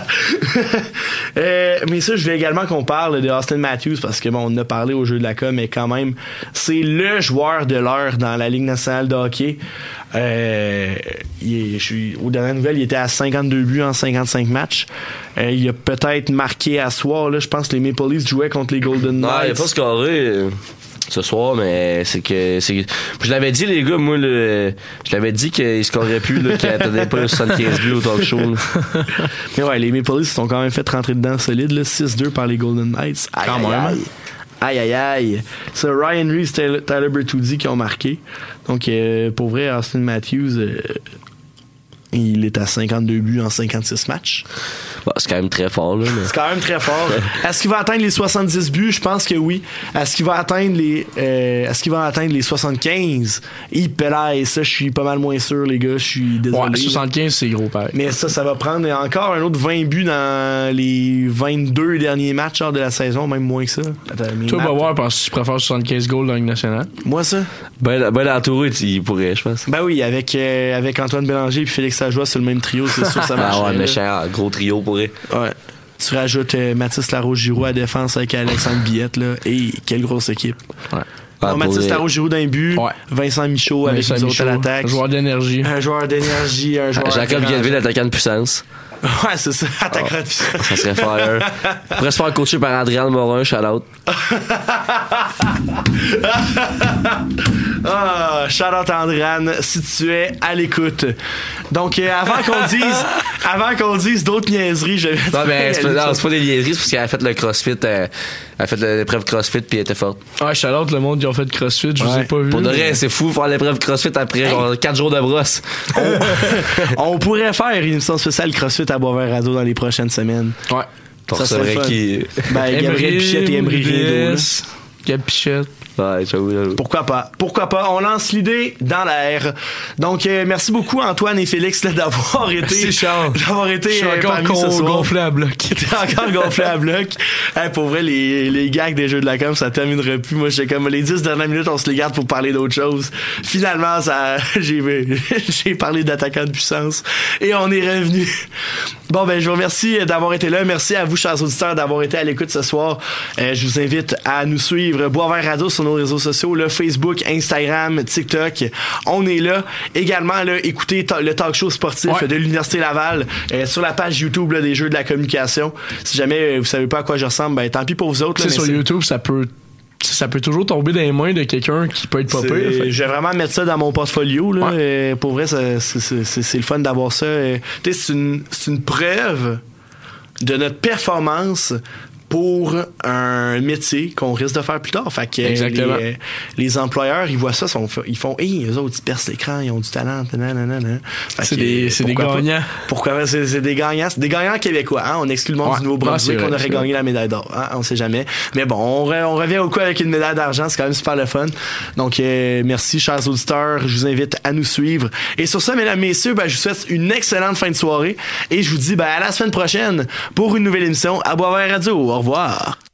Euh, mais ça, je veux également qu'on parle de Austin Matthews parce que bon, on en a parlé au jeu de la com, mais quand même, c'est le joueur de l'heure dans la Ligue nationale de hockey. Euh, il est- je suis, aux dernières nouvelles, il était à 52 buts en 55 matchs. Euh, il a peut-être marqué à soir. Là, je pense que les Maple Leafs jouaient contre les Golden Non, il a Knights. pas scoré ce soir, mais c'est que. c'est Je l'avais dit, les gars, moi, le, je l'avais dit qu'il scorerait plus, là, qu'il attendait pas le 75 buts au talk show. là. Mais ouais, les Maple Leafs sont quand même fait rentrer dedans solide, là, 6-2 par les Golden Knights. Aïe, Quand aïe, même. aïe. Aïe, aïe. C'est Ryan Reeves, Tyler, Tyler Bertuzzi qui ont marqué. Donc, euh, pour vrai, Austin Matthews, euh, il est à 52 buts en 56 matchs. Bon, c'est quand même très fort, là. mais- C'est quand même très fort. Est-ce qu'il va atteindre les 70 buts? Je pense que oui. Est-ce qu'il va atteindre les euh, Est-ce qu'il va atteindre les 75? Il pelaille, ça, je suis pas mal moins sûr, les gars. Je suis désolé. Ouais, 75, c'est gros, pareil. Mais ça, ça va prendre encore un autre 20 buts dans les 22 derniers matchs de la saison, même moins que ça. Toi, voir, parce que tu préfères 75 goals dans la Ligue nationale? Moi, ça? Ben, ben entouré, il pourrait, je pense. Ben oui, avec, euh, avec Antoine Bélanger et Félix ça joue sur le même trio, c'est sûr que ça marche. Ah ouais, méchant, gros trio pour eux. Ouais. Tu rajoutes euh, Mathis Larose-Giroux à défense avec Alexandre Billette, là. Et quelle grosse équipe. Ouais. Ah, Mathis vrai. Larose-Giroux d'un but, Vincent Michaud avec Vincent les autres à Michaud, l'attaque. joueur d'énergie. Un joueur d'énergie, un joueur. Jacob grand- Guilville, attaquant de puissance. Ouais, c'est ça, attaquant de Ça serait fire. Il pourrait se faire coacher par Adrien Morin, shout out. Ah, Charlotte Andran, si tu es à l'écoute. Donc, euh, avant qu'on dise, avant qu'on dise d'autres niaiseries, je vais. Non, mais c'est pas, non, c'est pas des niaiseries, c'est parce qu'elle a fait le crossfit, euh, elle a fait l'épreuve crossfit puis elle était forte. Ouais, shout-out le monde qui ont fait crossfit, je vous ai pas vu. Pour de mais- vrai, c'est fou faire l'épreuve crossfit après genre 4 jours de brosse. On pourrait faire une émission spéciale CrossFit à Boisvert Radio dans les prochaines semaines. Ouais. Ça ça, serait qui? Ben, Gabriel Pichette et Emery Rideau. Gab Pichette. Ouais, j'avoue, j'avoue. Pourquoi pas? Pourquoi pas? On lance l'idée dans l'air. Donc, euh, merci beaucoup Antoine et Félix là, d'avoir été, Merci, Charles. d'avoir été Je suis euh, encore parmi ce con- soir. gonflé à bloc. T'es encore gonflé à bloc. Hey, pour vrai, les, les gags des jeux de la com, ça terminera plus. Moi, j'étais comme les 10 dernières minutes, on se les garde pour parler d'autre chose. Finalement, ça, j'ai, j'ai parlé d'attaquant de puissance et on est revenu. Bon, ben, je vous remercie d'avoir été là. Merci à vous, chers auditeurs, d'avoir été à l'écoute ce soir. Euh, je vous invite à nous suivre Boisvert Radio sur nos réseaux sociaux, le Facebook, Instagram, TikTok. On est là. Également, là, écoutez ta- le talk show sportif Ouais. de l'Université Laval euh, sur la page YouTube là, des Jeux de la communication. Si jamais euh, vous savez pas à quoi je ressemble, ben tant pis pour vous autres. Là, mais sur YouTube, ça peut, ça peut toujours tomber dans les mains de quelqu'un qui peut être pas pire. Je vais vraiment mettre ça dans mon portfolio. Là. Euh, pour vrai, c'est- le fun d'avoir ça. Euh, tu sais, C'est une, c'est une preuve de notre performance pour un métier qu'on risque de faire plus tard. Fait que Exactement. Les, euh, les employeurs, ils voient ça, sont, ils font, hey, eux autres, ils percent l'écran, ils ont du talent. C'est des- c'est des gagnants. Pourquoi? C'est des gagnants. C'est des gagnants québécois. Hein? On exclut le monde Ouais. du Nouveau-Brunswick. On aurait gagné la médaille d'or. Hein? On sait jamais. Mais bon, on, re- on revient au coup avec une médaille d'argent. C'est quand même super le fun. Donc, euh, merci, chers auditeurs. Je vous invite à nous suivre. Et sur ça, mesdames, messieurs, ben, je vous souhaite une excellente fin de soirée. Et je vous dis ben, à la semaine prochaine pour une nouvelle émission à Boisvert Radio. Au revoir.